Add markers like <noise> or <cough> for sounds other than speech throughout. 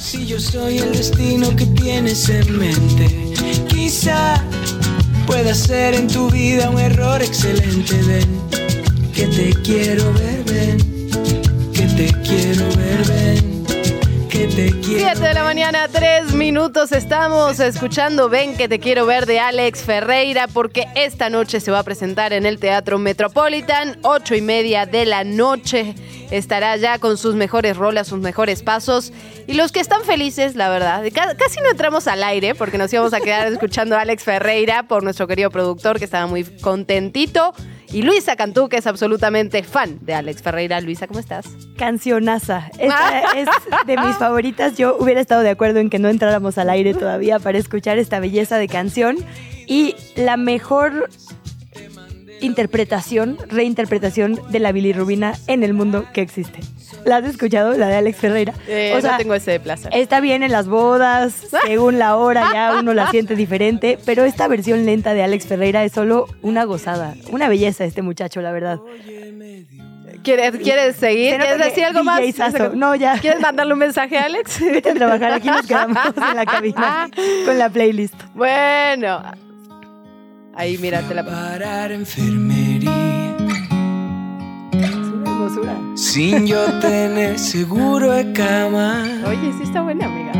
Si yo soy el destino que tienes en mente, quizá pueda ser en tu vida un error excelente. Ven, que te quiero ver, ven, que te quiero ver, ven, que te quiero 7 de la mañana, 3 minutos. Estamos escuchando Ven que te quiero ver de Alex Ferreira porque esta noche se va a presentar en el Teatro Metropolitan, 8 y media de la noche. Estará ya con sus mejores rolas, sus mejores pasos. Y los que están felices, la verdad, ca- casi no entramos al aire porque nos íbamos a quedar <laughs> escuchando a Alex Ferreira por nuestro querido productor que estaba muy contentito. Y Luisa Cantú, que es absolutamente fan de Alex Ferreira. Luisa, ¿cómo estás? Cancionaza. Esta <laughs> es de mis favoritas. Yo hubiera estado de acuerdo en que no entráramos al aire todavía para escuchar esta belleza de canción. Y la mejor interpretación, reinterpretación de la bilirrubina en el mundo que existe. ¿La has escuchado? La de Alex Ferreira. Eh, no tengo ese placer. Está bien en las bodas, <laughs> según la hora ya uno la siente diferente, pero esta versión lenta de Alex Ferreira es solo una gozada, una belleza este muchacho, la verdad. ¿Quieres, quieres seguir? ¿Quieres decir algo más? No, ya. <laughs> ¿Quieres mandarle un mensaje a Alex? Vete a trabajar, aquí nos quedamos en la cabina <laughs> con la playlist. Bueno. Ahí, mira, te la parar enfermería. Es una hermosura. Sin yo tener seguro de cama. Oye, sí está buena, amiga.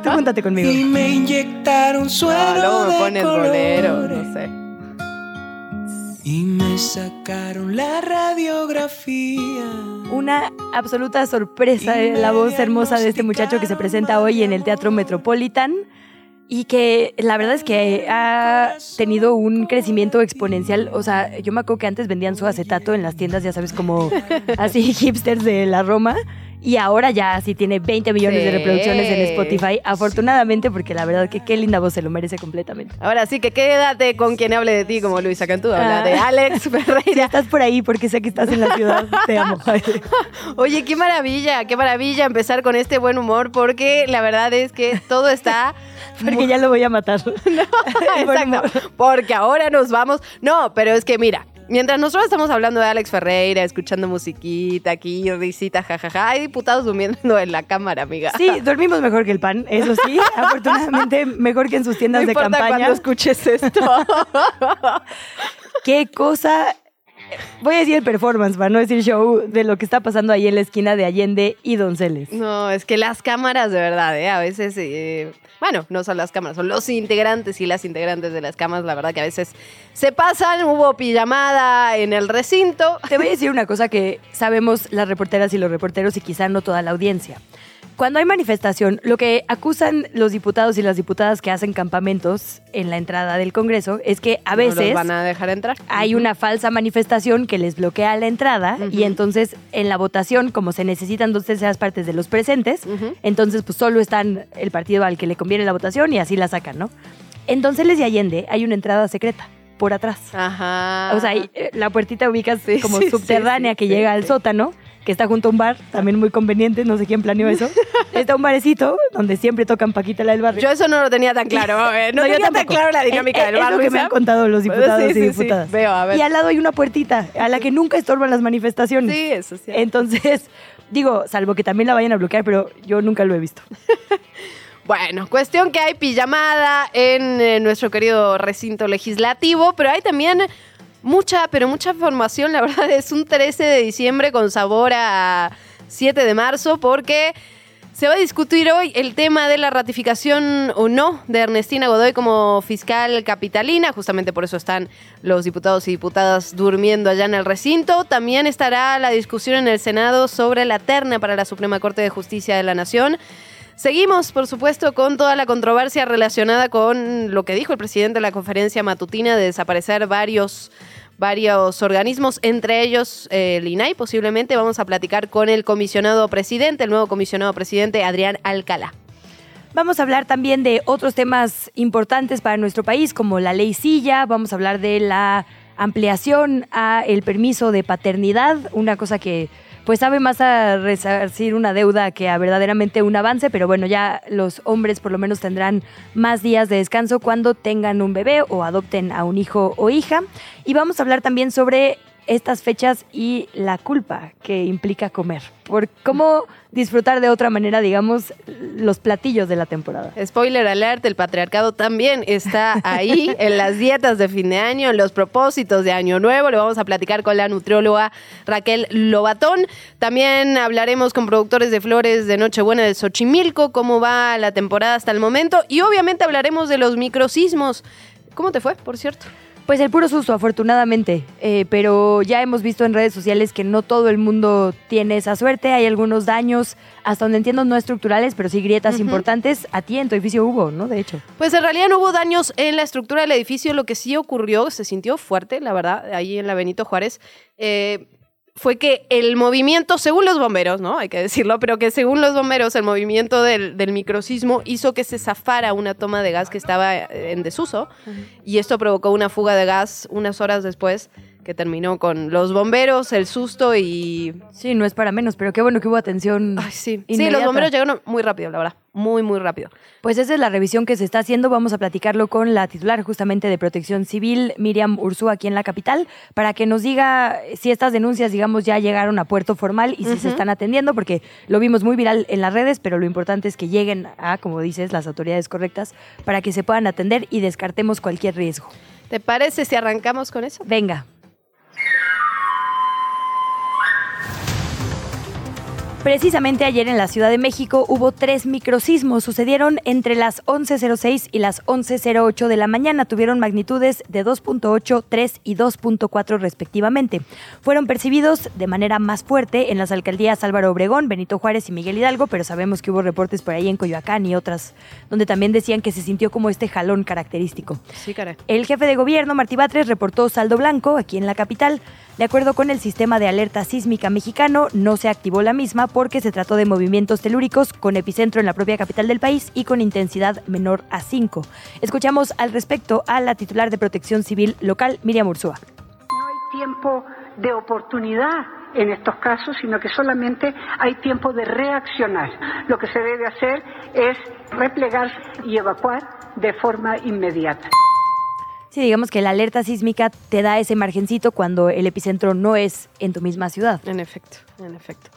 <laughs> Tú júntate conmigo. Y me inyectaron suero Ah, luego me pones bolero, no sé. Y me sacaron la radiografía. Una absoluta sorpresa de la voz hermosa de este muchacho que se presenta hoy en el Teatro Metropolitan y que la verdad es que ha tenido un crecimiento exponencial. O sea, yo me acuerdo que antes vendían su acetato en las tiendas, ya sabes, como así <laughs> hipsters de la Roma. Y ahora ya sí tiene 20 millones de reproducciones en Spotify, afortunadamente, porque la verdad que qué linda voz se lo merece completamente. Ahora sí que quédate con quien hable de ti, como Luisa Cantú habla Ah. de Alex <laughs> Si Ferreira. estás por ahí, porque sé que estás en la ciudad, te amo. <laughs> Oye, qué maravilla, qué maravilla empezar con este buen humor, porque la verdad es que todo está <laughs> Porque ya lo voy a matar. Humor. Exacto. Porque ahora nos vamos. No, pero es que mira, mientras nosotros estamos hablando de Alex Ferreira, escuchando musiquita aquí, risita, jajaja, hay diputados durmiendo en la cámara, amiga. Sí, dormimos mejor que el pan, eso sí. <laughs> Afortunadamente, mejor que en sus no tiendas de importa campaña. cuando escuches esto. <laughs> Qué cosa. Voy a decir performance, para no decir show, de lo que está pasando ahí en la esquina de Allende y Donceles. no, es que las cámaras, de verdad, ¿eh? a veces, eh, bueno, no son las cámaras, son los integrantes y las integrantes de las cámaras, la verdad que a veces se pasan, hubo pijamada en el recinto. Te voy a decir una cosa que sabemos las reporteras y los reporteros y quizá no toda la audiencia. Cuando hay manifestación, lo que acusan los diputados y las diputadas que hacen campamentos en la entrada del Congreso es que a No veces los van a dejar entrar. hay una falsa manifestación que les bloquea la entrada y entonces en la votación, como se necesitan dos terceras partes de los presentes, entonces pues solo están el partido al que le conviene la votación y así la sacan, ¿no? En Donceles y Allende hay una entrada secreta por atrás. Ajá. O sea, eh, la puertita ubicas Sí, como sí, subterránea sí, que llega al sótano, que está junto a un bar, también muy conveniente, no sé quién planeó eso. <laughs> está un barecito donde siempre tocan Paquita la del barrio. Yo eso no lo tenía tan claro. eh, No, yo tenía tan tampoco. claro la dinámica Eh, del eh, bar. Es lo que me han contado los diputados Sí, y sí. diputadas. Veo, a ver. Y al lado hay una puertita a la que nunca estorban las manifestaciones. Sí, eso sí. Entonces, digo, salvo que también la vayan a bloquear, pero yo nunca lo he visto. <laughs> Bueno, cuestión que hay pijamada en eh, nuestro querido recinto legislativo, pero hay también mucha, pero mucha formación. La <laughs> verdad es un 13 de diciembre con sabor a 7 de marzo porque se va a discutir hoy el tema de la ratificación o no de Ernestina Godoy como fiscal capitalina. Justamente por eso están los diputados y diputadas durmiendo allá en el recinto. También estará la discusión en el Senado sobre la terna para la Suprema Corte de Justicia de la Nación. Seguimos, por supuesto, con toda la controversia relacionada con lo que dijo el presidente de la conferencia matutina de desaparecer varios, varios organismos, entre ellos eh, el INAI. Posiblemente vamos a platicar con el comisionado presidente, el nuevo comisionado presidente, Adrián Alcalá. Vamos a hablar también de otros temas importantes para nuestro país, como la ley Silla, vamos a hablar de la ampliación a el permiso de paternidad, una cosa que pues sabe más a resarcir una deuda que a verdaderamente un avance, pero bueno, ya los hombres por lo menos tendrán más días de descanso cuando tengan un bebé o adopten a un hijo o hija. Y vamos a hablar también sobre estas fechas y la culpa que implica comer. Por cómo disfrutar de otra manera, digamos, los platillos de la temporada. Spoiler alert, el patriarcado también está ahí <laughs> en las dietas de fin de año, en los propósitos de año nuevo. Lo vamos a platicar con la nutrióloga Raquel Lobatón. También hablaremos con productores de flores de Nochebuena de Xochimilco, cómo va la temporada hasta el momento. Y obviamente hablaremos de los microsismos. ¿Cómo te fue, por cierto? Pues el puro susto, afortunadamente. Eh, pero ya hemos visto en redes sociales que no todo el mundo tiene esa suerte. Hay algunos daños, hasta donde entiendo, no estructurales, pero sí grietas importantes. A ti en tu edificio hubo, ¿no? De hecho. Pues en realidad no hubo daños en la estructura del edificio. Lo que sí ocurrió, se sintió fuerte, la verdad, ahí en la Benito Juárez. Eh, fue que el movimiento, según los bomberos, ¿no? Hay que decirlo, pero que según los bomberos, el movimiento del, del microsismo hizo que se zafara una toma de gas que estaba en desuso y esto provocó una fuga de gas unas horas después que terminó con los bomberos, el susto y... Sí, no es para menos, pero qué bueno que hubo atención. Ay, sí. sí, los bomberos llegaron muy rápido, la verdad. Muy, muy rápido. Pues esa es la revisión que se está haciendo. Vamos a platicarlo con la titular justamente de Protección Civil, Miriam Ursúa, aquí en la capital, para que nos diga si estas denuncias, digamos, ya llegaron a puerto formal y si se están atendiendo, porque lo vimos muy viral en las redes, pero lo importante es que lleguen a, como dices, las autoridades correctas para que se puedan atender y descartemos cualquier riesgo. ¿Te parece si arrancamos con eso? Venga. Precisamente ayer en la Ciudad de México hubo tres microsismos. Sucedieron entre las 11.06 y las 11.08 de la mañana. Tuvieron magnitudes de 2.8, 3 y 2.4 respectivamente. Fueron percibidos de manera más fuerte en las alcaldías Álvaro Obregón, Benito Juárez y Miguel Hidalgo, pero sabemos que hubo reportes por ahí en Coyoacán y otras, donde también decían que se sintió como este jalón característico. Sí, caray. El jefe de gobierno, Martí Batres, reportó saldo blanco aquí en la capital. De acuerdo con el sistema de alerta sísmica mexicano, no se activó la misma porque se trató de movimientos telúricos con epicentro en la propia capital del país y con intensidad menor a 5. Escuchamos al respecto a la titular de Protección Civil local, Miriam Ursúa. No hay tiempo de oportunidad en estos casos, sino que solamente hay tiempo de reaccionar. Lo que se debe hacer es replegarse y evacuar de forma inmediata. Sí, digamos que la alerta sísmica te da ese margencito cuando el epicentro no es en tu misma ciudad. En efecto, en efecto.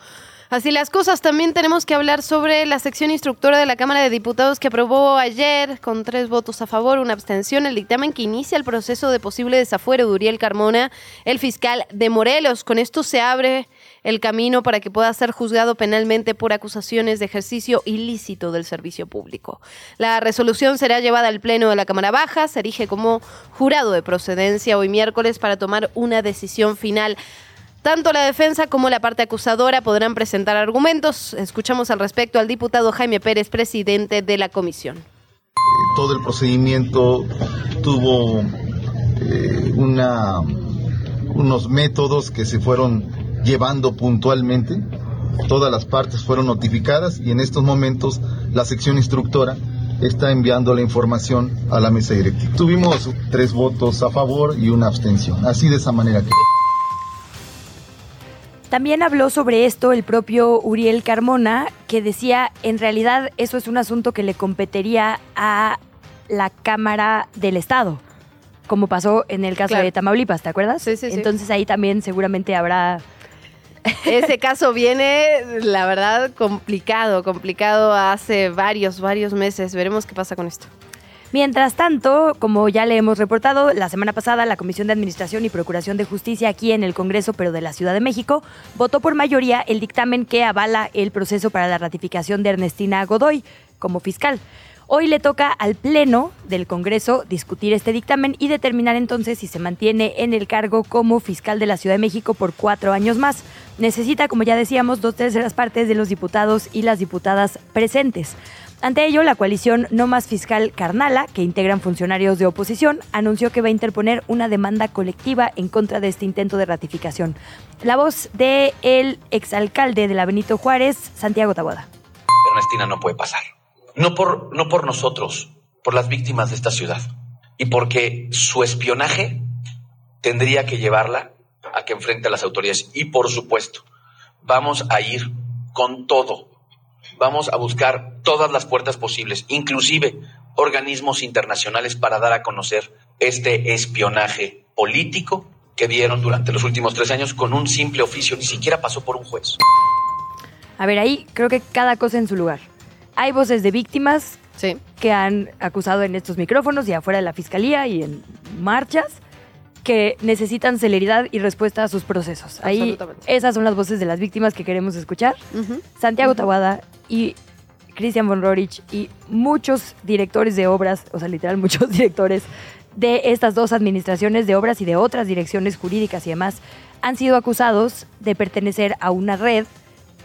Así las cosas, también tenemos que hablar sobre la sección instructora de la Cámara de Diputados que aprobó ayer, con tres votos a favor, una abstención, el dictamen que inicia el proceso de posible desafuero de Uriel Carmona, el fiscal de Morelos. Con esto se abre el camino para que pueda ser juzgado penalmente por acusaciones de ejercicio ilícito del servicio público. La resolución será llevada al Pleno de la Cámara Baja, se erige como jurado de procedencia hoy miércoles para tomar una decisión final. Tanto la defensa como la parte acusadora podrán presentar argumentos. Escuchamos al respecto al diputado Jaime Pérez, presidente de la comisión. Todo el procedimiento tuvo eh, una, unos métodos que se fueron llevando puntualmente. Todas las partes fueron notificadas y en estos momentos la sección instructora está enviando la información a la mesa directiva. Tuvimos tres votos a favor y una abstención. Así de esa manera que... También habló sobre esto el propio Uriel Carmona, que decía, en realidad eso es un asunto que le competiría a la Cámara del Estado, como pasó en el caso Claro. de Tamaulipas, ¿te acuerdas? Sí, sí, sí. Entonces ahí también seguramente habrá... Ese caso viene, la verdad, complicado, complicado hace varios, varios meses. Veremos qué pasa con esto. Mientras tanto, como ya le hemos reportado, la semana pasada la Comisión de Administración y Procuración de Justicia aquí en el Congreso, pero de la Ciudad de México, votó por mayoría el dictamen que avala el proceso para la ratificación de Ernestina Godoy como fiscal. Hoy le toca al Pleno del Congreso discutir este dictamen y determinar entonces si se mantiene en el cargo como fiscal de la Ciudad de México por cuatro años más. Necesita, como ya decíamos, dos terceras partes de los diputados y las diputadas presentes. Ante ello, la coalición No Más Fiscal Carnala, que integran funcionarios de oposición, anunció que va a interponer una demanda colectiva en contra de este intento de ratificación. La voz de el exalcalde de la Benito Juárez, Santiago Taboada. Ernestina no puede pasar. No por, no por nosotros, por las víctimas de esta ciudad. Y porque su espionaje tendría que llevarla a que enfrente a las autoridades. Y por supuesto, vamos a ir con todo. Vamos a buscar todas las puertas posibles, inclusive organismos internacionales para dar a conocer este espionaje político que dieron durante los últimos tres años con un simple oficio, ni siquiera pasó por un juez. A ver, ahí creo que cada cosa en su lugar. Hay voces de víctimas Sí. que han acusado en estos micrófonos y afuera de la fiscalía y en marchas que necesitan celeridad y respuesta a sus procesos. Ahí esas son las voces de las víctimas que queremos escuchar. Santiago Tawada y Christian von Rorich y muchos directores de obras, o sea, literal <laughs> muchos directores de estas dos administraciones de obras y de otras direcciones jurídicas y demás, han sido acusados de pertenecer a una red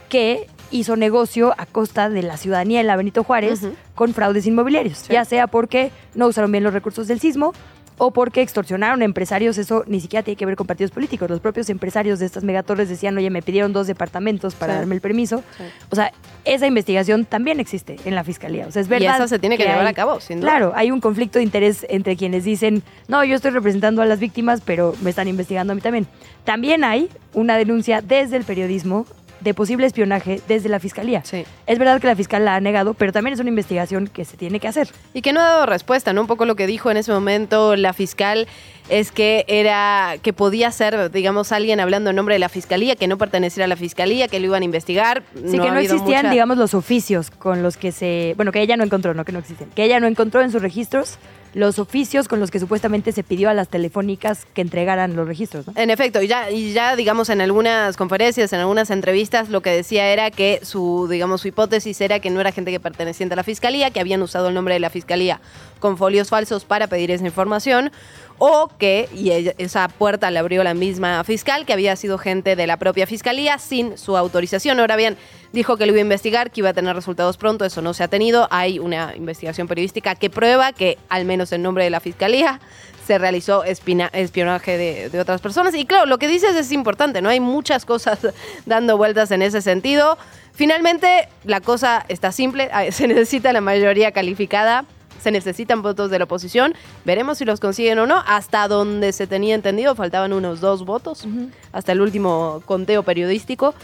que hizo negocio a costa de la ciudadanía en la Benito Juárez con fraudes inmobiliarios, ya sea porque no usaron bien los recursos del sismo o porque extorsionaron a empresarios, eso ni siquiera tiene que ver con partidos políticos. Los propios empresarios de estas megatorres decían, oye, me pidieron dos departamentos para Sí. darme el permiso. Sí. O sea, esa investigación también existe en la fiscalía. O sea, es verdad. y esa se tiene que, llevar hay- a cabo, sin duda. Claro, hay un conflicto de interés entre quienes dicen, no, yo estoy representando a las víctimas, pero me están investigando a mí también. También hay una denuncia desde el periodismo de posible espionaje desde la fiscalía. Sí. Es verdad que la fiscal la ha negado, pero también es una investigación que se tiene que hacer. Y que no ha dado respuesta, ¿no? Un poco lo que dijo en ese momento la fiscal es que era que podía ser, digamos, alguien hablando en nombre de la fiscalía, que no perteneciera a la fiscalía, que lo iban a investigar. Sí, que no existían, mucha- digamos, los oficios con los que se... Bueno, que ella no encontró, no que no existen. Que ella no encontró en sus registros los oficios con los que supuestamente se pidió a las telefónicas que entregaran los registros, ¿no? En efecto, y ya, y ya digamos en algunas conferencias, en algunas entrevistas, lo que decía era que su, digamos, su hipótesis era que no era gente que perteneciente a la fiscalía, que habían usado el nombre de la fiscalía con folios falsos para pedir esa información, o que, y esa puerta la abrió la misma fiscal, que había sido gente de la propia fiscalía sin su autorización. Ahora bien, dijo que lo iba a investigar, que iba a tener resultados pronto, eso no se ha tenido. Hay una investigación periodística que prueba que, al menos en nombre de la fiscalía, se realizó espionaje de, de otras personas. Y claro, lo que dices es importante, ¿no? Hay muchas cosas <laughs> dando vueltas en ese sentido. Finalmente, la cosa está simple, <laughs> se necesita la mayoría calificada. Se necesitan votos de la oposición. Veremos si los consiguen o no. Hasta donde se tenía entendido, faltaban unos dos votos. Hasta el último conteo periodístico.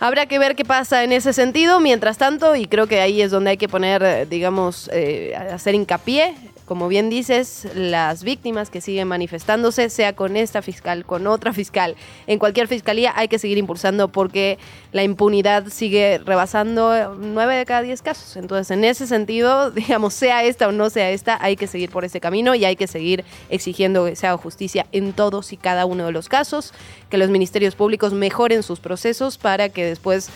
Habrá que ver qué pasa en ese sentido. Mientras tanto, y creo que ahí es donde hay que poner, eh, digamos, eh, hacer hincapié, como bien dices, las víctimas que siguen manifestándose, sea con esta fiscal, con otra fiscal, en cualquier fiscalía hay que seguir impulsando porque la impunidad sigue rebasando eh, nueve de cada diez casos. Entonces, en ese sentido, <laughs> digamos, sea esta o no sea esta, hay que seguir por ese camino y hay que seguir exigiendo que se haga justicia en todos y cada uno de los casos, que los ministerios públicos mejoren sus procesos para que después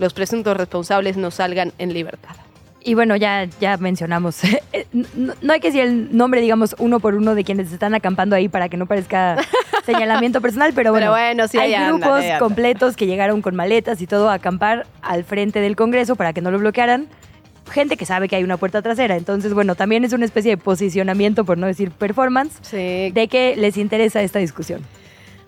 los presuntos responsables no salgan en libertad. Y bueno, ya, ya mencionamos. <laughs> No, no hay que decir el nombre, digamos, uno por uno de quienes están acampando ahí para que no parezca <laughs> señalamiento personal, pero bueno, Pero bueno, sí, hay grupos andan. completos que llegaron con maletas y todo a acampar al frente del Congreso para que no lo bloquearan. Gente que sabe que hay una puerta trasera. Entonces, bueno, también es una especie de posicionamiento, por no decir performance, Sí. de que les interesa esta discusión.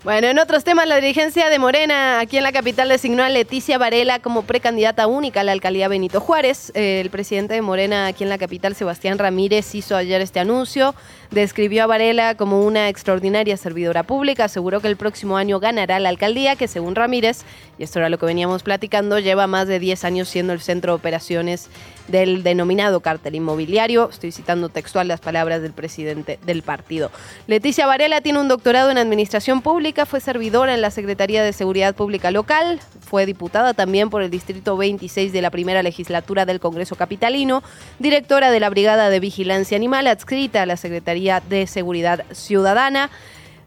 Bueno, en otros temas, la dirigencia de Morena aquí en la capital designó a Leticia Varela como precandidata única a la alcaldía Benito Juárez. Eh, el presidente de Morena aquí en la capital, Sebastián Ramírez, hizo ayer este anuncio. Describió a Varela como una extraordinaria servidora pública. Aseguró que el próximo año ganará la alcaldía, que según Ramírez, y esto era lo que veníamos platicando, lleva más de 10 años siendo el centro de operaciones del denominado cártel inmobiliario. Estoy citando textual las palabras del presidente del partido. Leticia Varela tiene un doctorado en administración pública, fue servidora en la Secretaría de Seguridad Pública Local, fue diputada también por el Distrito 26 de la primera legislatura del Congreso Capitalino, directora de la Brigada de Vigilancia Animal, adscrita a la Secretaría de Seguridad Ciudadana.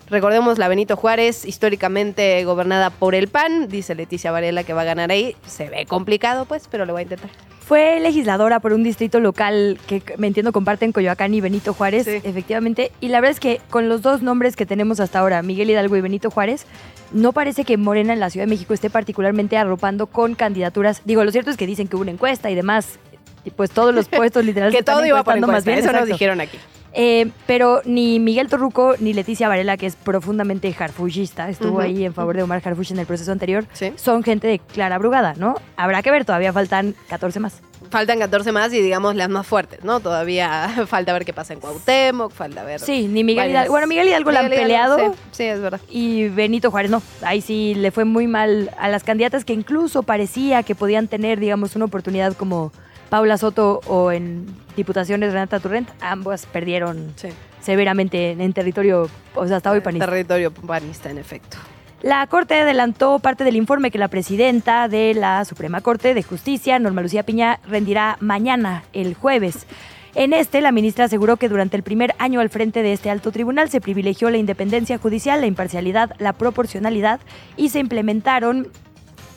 Recordemos la Benito Juárez, históricamente gobernada por el PAN, dice Leticia Varela que va a ganar ahí. Se ve complicado, pues, pero lo va a intentar. Fue legisladora por un distrito local que me entiendo comparten Coyoacán y Benito Juárez, Sí. efectivamente. Y la verdad es que con los dos nombres que tenemos hasta ahora, Miguel Hidalgo y Benito Juárez, no parece que Morena en la Ciudad de México esté particularmente arropando con candidaturas. Digo, lo cierto es que dicen que hubo una encuesta y demás. Y pues todos los <laughs> puestos literal que todo iba por encuestando encuesta, eso nos dijeron aquí. Eh, pero ni Miguel Torruco ni Leticia Varela, que es profundamente harfushista, estuvo ahí en favor de Omar Harfush en el proceso anterior, Sí. son gente de Clara Brugada, ¿no? Habrá que ver, todavía faltan 14 más. Faltan 14 más y digamos las más fuertes, ¿no? Todavía <laughs> falta ver qué pasa en Cuauhtémoc, falta ver... Sí, ni Miguel Hidalgo. Bueno, Miguel Hidalgo la han Miguel Hidalgo, peleado. Sí, sí, es verdad. Y Benito Juárez no. Ahí sí le fue muy mal a las candidatas que incluso parecía que podían tener, digamos, una oportunidad como Paula Soto o en diputaciones Renata Turrent. Ambas perdieron Sí. severamente en, en territorio, o sea, hasta hoy panista. Territorio panista, en efecto. La Corte adelantó parte del informe que la presidenta de la Suprema Corte de Justicia, Norma Lucía Piña, rendirá mañana, el jueves. En este, la ministra aseguró que durante el primer año al frente de este alto tribunal se privilegió la independencia judicial, la imparcialidad, la proporcionalidad y se implementaron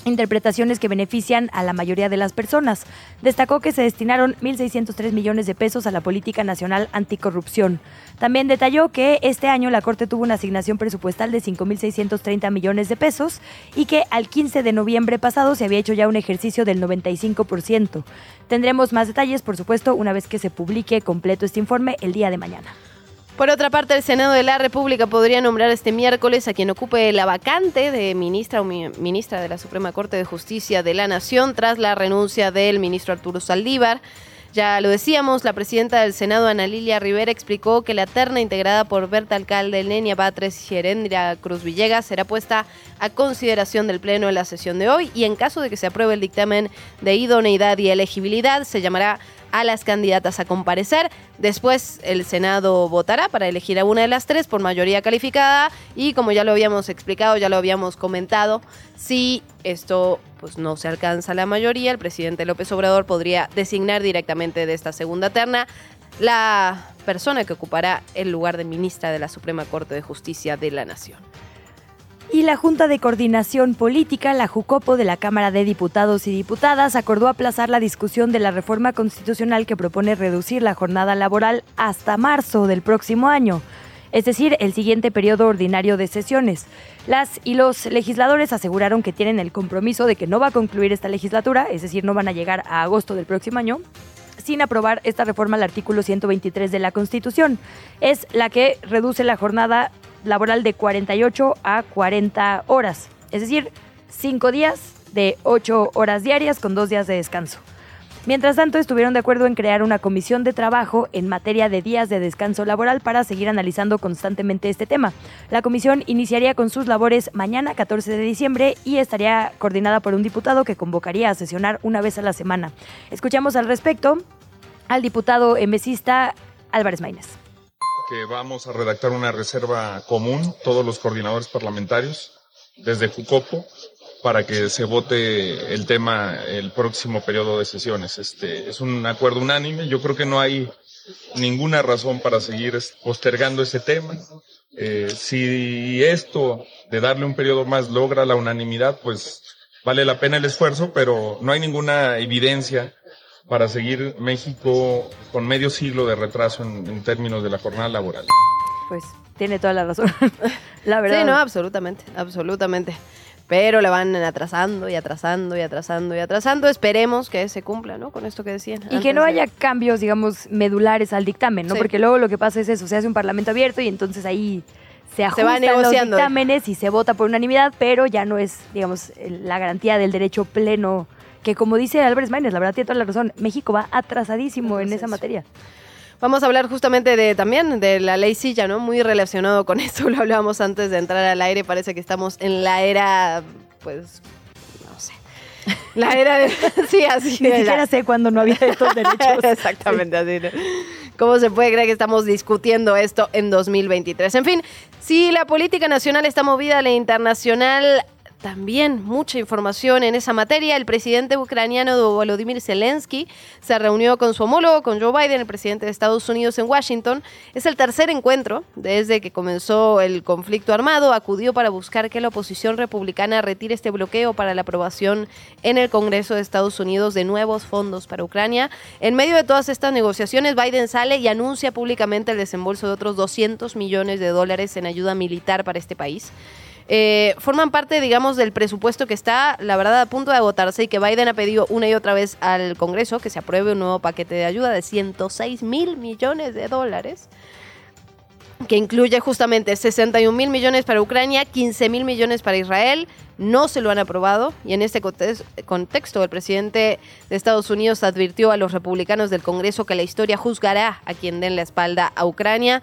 interpretaciones que benefician a la mayoría de las personas. Destacó que se destinaron 1.603 millones de pesos a la política nacional anticorrupción. También detalló que este año la Corte tuvo una asignación presupuestal de 5.630 millones de pesos y que al 15 de noviembre pasado se había hecho ya un ejercicio del 95%. Tendremos más detalles, por supuesto, una vez que se publique completo este informe el día de mañana. Por otra parte, el Senado de la República podría nombrar este miércoles a quien ocupe la vacante de ministra o mi- ministra de la Suprema Corte de Justicia de la Nación tras la renuncia del ministro Arturo Saldívar. Ya lo decíamos, la presidenta del Senado, Ana Lilia Rivera, explicó que la terna integrada por Berta Alcalde, Nenia Batres y Herendria Cruz Villegas será puesta a consideración del Pleno en la sesión de hoy y en caso de que se apruebe el dictamen de idoneidad y elegibilidad, se llamará a las candidatas a comparecer. Después el Senado votará para elegir a una de las tres por mayoría calificada y como ya lo habíamos explicado, ya lo habíamos comentado, si esto pues no se alcanza la mayoría, el presidente López Obrador podría designar directamente de esta segunda terna la persona que ocupará el lugar de ministra de la Suprema Corte de Justicia de la Nación. Y la Junta de Coordinación Política, la JUCOPO de la Cámara de Diputados y Diputadas, acordó aplazar la discusión de la reforma constitucional que propone reducir la jornada laboral hasta marzo del próximo año, es decir, el siguiente periodo ordinario de sesiones. Las y los legisladores aseguraron que tienen el compromiso de que no va a concluir esta legislatura, es decir, no van a llegar a agosto del próximo año, sin aprobar esta reforma al artículo 123 de la Constitución. Es la que reduce la jornada laboral de 48 a 40 horas, es decir, 5 días de 8 horas diarias con 2 días de descanso. Mientras tanto, estuvieron de acuerdo en crear una comisión de trabajo en materia de días de descanso laboral para seguir analizando constantemente este tema. La comisión iniciaría con sus labores mañana, 14 de diciembre, y estaría coordinada por un diputado que convocaría a sesionar una vez a la semana. Escuchamos al respecto al diputado emesista Álvarez Maínez. que vamos a redactar una reserva común, todos los coordinadores parlamentarios, desde Jucopo, para que se vote el tema el próximo periodo de sesiones. Este es un acuerdo unánime. Yo creo que no hay ninguna razón para seguir postergando ese tema. Eh, si esto de darle un periodo más logra la unanimidad, pues vale la pena el esfuerzo, pero no hay ninguna evidencia para seguir México con medio siglo de retraso en, en términos de la jornada laboral. Pues tiene toda la razón. <laughs> la verdad. Sí, no, absolutamente, absolutamente. Pero la van atrasando y atrasando y atrasando y atrasando. Esperemos que se cumpla, ¿no? Con esto que decían. Y que no de- haya cambios, digamos, medulares al dictamen, ¿no? Sí. Porque luego lo que pasa es eso, se hace un parlamento abierto y entonces ahí se ajustan los dictámenes y se vota por unanimidad, pero ya no es, digamos, la garantía del derecho pleno, que como dice Álvarez Maínez, la verdad tiene toda la razón, México va atrasadísimo en esa materia. Vamos a hablar justamente de también de la ley silla, ¿no? Muy relacionado con <laughs> esto, lo hablábamos antes de entrar al aire, parece que estamos en la era, pues, no sé. La era de... <laughs> Sí, así. Ni siquiera la- sé cuándo no había estos <laughs> derechos. Exactamente así. ¿no? ¿Cómo se puede creer que estamos discutiendo esto en 2023? En fin, si la política nacional está movida la internacional, también mucha información en esa materia. El presidente ucraniano Volodymyr Zelensky se reunió con su homólogo, con Joe Biden, el presidente de Estados Unidos en Washington. Es el tercer encuentro desde que comenzó el conflicto armado. Acudió para buscar que la oposición republicana retire este bloqueo para la aprobación en el Congreso de Estados Unidos de nuevos fondos para Ucrania. En medio de todas estas negociaciones, Biden sale y anuncia públicamente el desembolso de otros 200 millones de dólares en ayuda militar para este país. Eh, forman parte, digamos, del presupuesto que está, la verdad, a punto de agotarse y que Biden ha pedido una y otra vez al Congreso que se apruebe un nuevo paquete de ayuda de 106 mil millones de dólares que incluye justamente 61 mil millones para Ucrania, 15 mil millones para Israel. No se lo han aprobado y en este contexto el presidente de Estados Unidos advirtió a los republicanos del Congreso que la historia juzgará a quien den la espalda a Ucrania.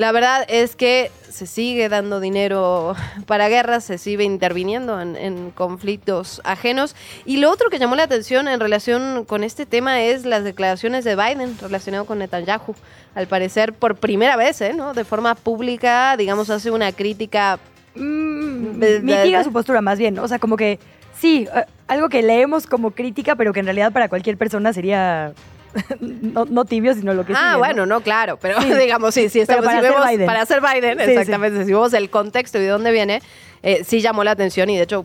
La verdad es que se sigue dando dinero para guerras, se sigue interviniendo en, conflictos ajenos. Y lo otro que llamó la atención en relación con este tema es las declaraciones de Biden relacionado con Netanyahu. Al parecer, por primera vez, ¿eh? ¿no? De forma pública, digamos, hace una crítica... Mm, mitiga su postura más bien, o sea, como que sí, eh, algo que leemos como crítica, pero que en realidad para cualquier persona sería <laughs> no, tibio, sino lo que Ah, bueno, ¿no? claro, pero <laughs> digamos, sí, sí, estamos, para, hacer Biden. para hacer Biden, exactamente, si vemos el contexto y de dónde viene, eh, sí llamó la atención y de hecho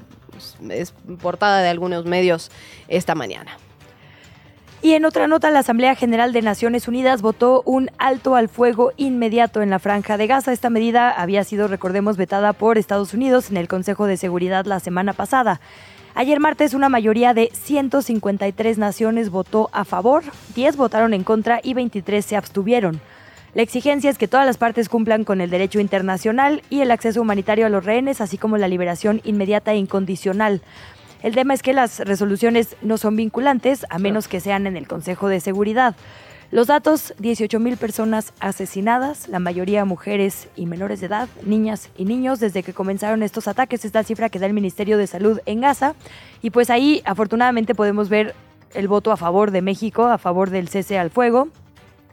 es portada de algunos medios esta mañana. Y en otra nota, la Asamblea General de Naciones Unidas votó un alto al fuego inmediato en la franja de Gaza. Esta medida había sido, recordemos, vetada por Estados Unidos en el Consejo de Seguridad la semana pasada. Ayer martes una mayoría de 153 naciones votó a favor, 10 votaron en contra y 23 se abstuvieron. La exigencia es que todas las partes cumplan con el derecho internacional y el acceso humanitario a los rehenes, así como la liberación inmediata e incondicional. El tema es que las resoluciones no son vinculantes a menos que sean en el Consejo de Seguridad. Los datos, 18.000 personas asesinadas, la mayoría mujeres y menores de edad, niñas y niños, desde que comenzaron estos ataques, es la cifra que da el Ministerio de Salud en Gaza. Y pues ahí afortunadamente podemos ver el voto a favor de México, a favor del cese al fuego,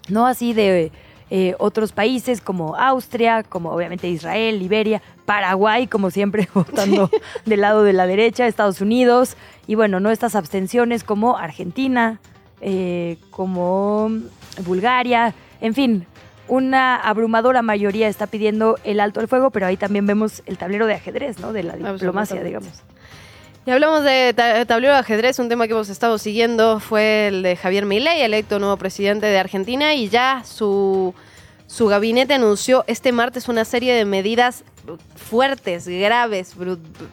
no así de eh, otros países como Austria, como obviamente Israel, Liberia, Paraguay, como siempre <laughs> votando del lado de la derecha, Estados Unidos, y bueno, no estas abstenciones como Argentina, eh, como Bulgaria, en fin, una abrumadora mayoría está pidiendo el alto al fuego, pero ahí también vemos el tablero de ajedrez, ¿no? De la diplomacia, digamos. Y hablamos de tablero de ajedrez, un tema que hemos estado siguiendo fue el de Javier Milei, electo nuevo presidente de Argentina, y ya su, su gabinete anunció este martes una serie de medidas fuertes, graves,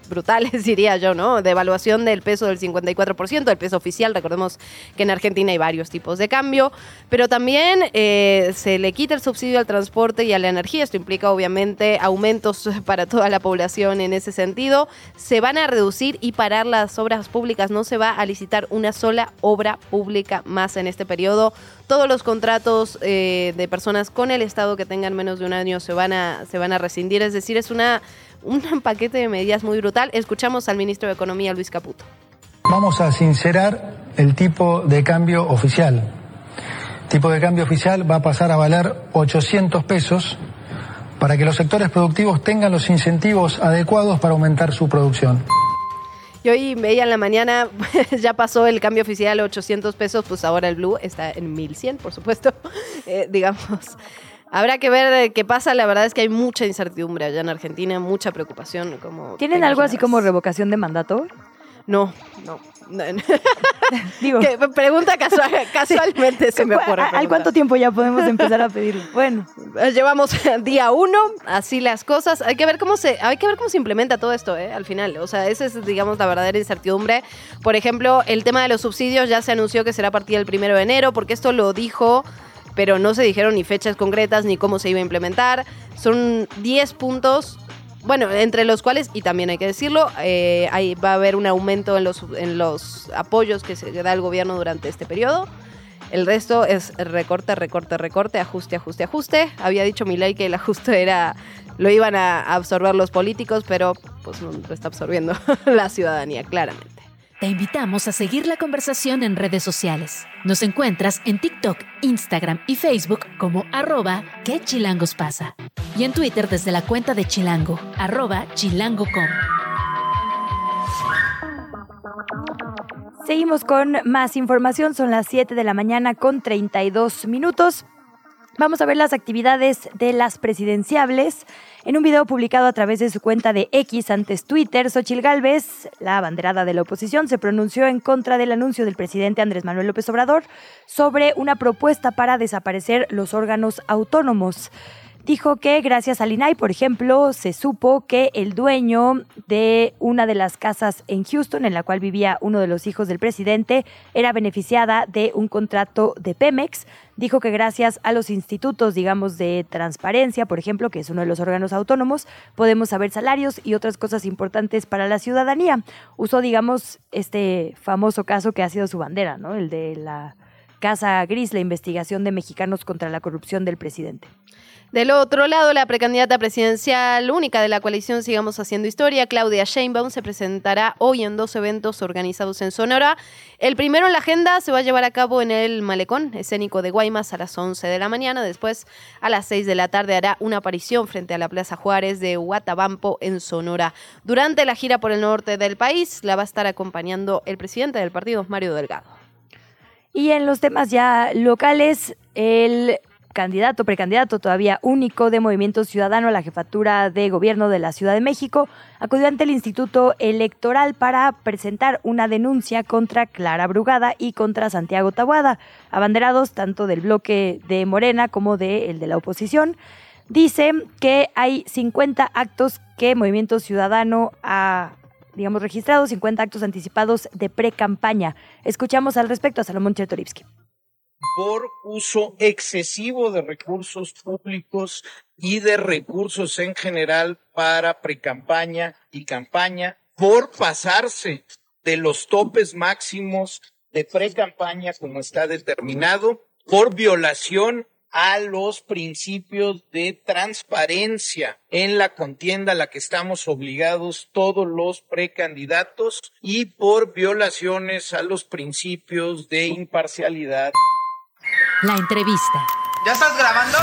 brutales, <laughs> diría yo, ¿no? De evaluación del peso del 54%, el peso oficial. Recordemos que en Argentina hay varios tipos de cambio, pero también eh, se le quita el subsidio al transporte y a la energía. Esto implica, obviamente, aumentos <laughs> para toda la población en ese sentido. Se van a reducir y parar las obras públicas. No se va a licitar una sola obra pública más en este periodo. Todos los contratos eh, de personas con el Estado que tengan menos de un año se van a, se van a rescindir, es decir, es una, un <laughs> paquete de medidas muy brutal. Escuchamos al ministro de Economía, Luis Caputo. Vamos a sincerar el tipo de cambio oficial. El tipo de cambio oficial va a pasar a valer 800 pesos para que los sectores productivos tengan los incentivos adecuados para aumentar su producción. Y hoy veía en la mañana, <laughs> ya pasó el cambio oficial a 800 pesos, pues ahora el blue está en 1100, por supuesto, <laughs> eh, digamos. Habrá que ver qué pasa. La verdad es que hay mucha incertidumbre allá en Argentina, mucha preocupación. Como ¿Tienen algo así como revocación de mandato? No, no. <laughs> Digo, pregunta <laughs> casualmente se me ocurre. ¿Al cuánto tiempo ya podemos empezar a pedirlo? <laughs> Bueno, llevamos día uno, así las cosas. Hay que ver cómo se, hay que ver cómo se implementa todo esto, ¿eh? Al final, o sea, esa es, digamos, la verdadera incertidumbre. Por ejemplo, el tema de los subsidios ya se anunció que será a partir del primero de enero, porque esto lo dijo pero no se dijeron ni fechas concretas ni cómo se iba a implementar. Son 10 puntos, bueno, entre los cuales, y también hay que decirlo, eh, va a haber un aumento en los, en los apoyos que se da el gobierno durante este periodo. El resto es recorte, recorte, recorte, ajuste, ajuste, ajuste. Había dicho Milei que el ajuste era lo iban a absorber los políticos, pero pues no lo está absorbiendo <laughs> la ciudadanía, claramente. Te invitamos a seguir la conversación en redes sociales. Nos encuentras en TikTok, Instagram y Facebook como arroba que chilangos pasa. Y en Twitter desde la cuenta de Chilango, arroba chilango.com. Seguimos con más información, son las 7 de la mañana con 32 minutos. Vamos a ver las actividades de las presidenciables. En un video publicado a través de su cuenta de X antes Twitter, Xochil Gálvez, la abanderada de la oposición, se pronunció en contra del anuncio del presidente Andrés Manuel López Obrador sobre una propuesta para desaparecer los órganos autónomos. Dijo que gracias al INAI, por ejemplo, se supo que el dueño de una de las casas en Houston, en la cual vivía uno de los hijos del presidente, era beneficiada de un contrato de Pemex. Dijo que gracias a los institutos, digamos, de transparencia, por ejemplo, que es uno de los órganos autónomos, podemos saber salarios y otras cosas importantes para la ciudadanía. Usó, digamos, este famoso caso que ha sido su bandera, ¿no? El de la Casa Gris, la investigación de mexicanos contra la corrupción del presidente. Del otro lado, la precandidata presidencial única de la coalición Sigamos Haciendo Historia, Claudia Sheinbaum, se presentará hoy en dos eventos organizados en Sonora. El primero en la agenda se va a llevar a cabo en el Malecón escénico de Guaymas a las 11 de la mañana. Después, a las 6 de la tarde, hará una aparición frente a la Plaza Juárez de Huatabampo en Sonora. Durante la gira por el norte del país, la va a estar acompañando el presidente del partido, Mario Delgado. Y en los temas ya locales, el candidato, precandidato todavía único de Movimiento Ciudadano a la jefatura de gobierno de la Ciudad de México, acudió ante el Instituto Electoral para presentar una denuncia contra Clara Brugada y contra Santiago Tabuada, abanderados tanto del bloque de Morena como del de la oposición. Dice que hay 50 actos que Movimiento Ciudadano ha digamos, registrado, 50 actos anticipados de pre-campaña. Escuchamos al respecto a Salomón Chertorivsky por uso excesivo de recursos públicos y de recursos en general para precampaña y campaña, por pasarse de los topes máximos de precampaña como está determinado, por violación a los principios de transparencia en la contienda a la que estamos obligados todos los precandidatos y por violaciones a los principios de imparcialidad. La entrevista. ¿Ya estás grabando?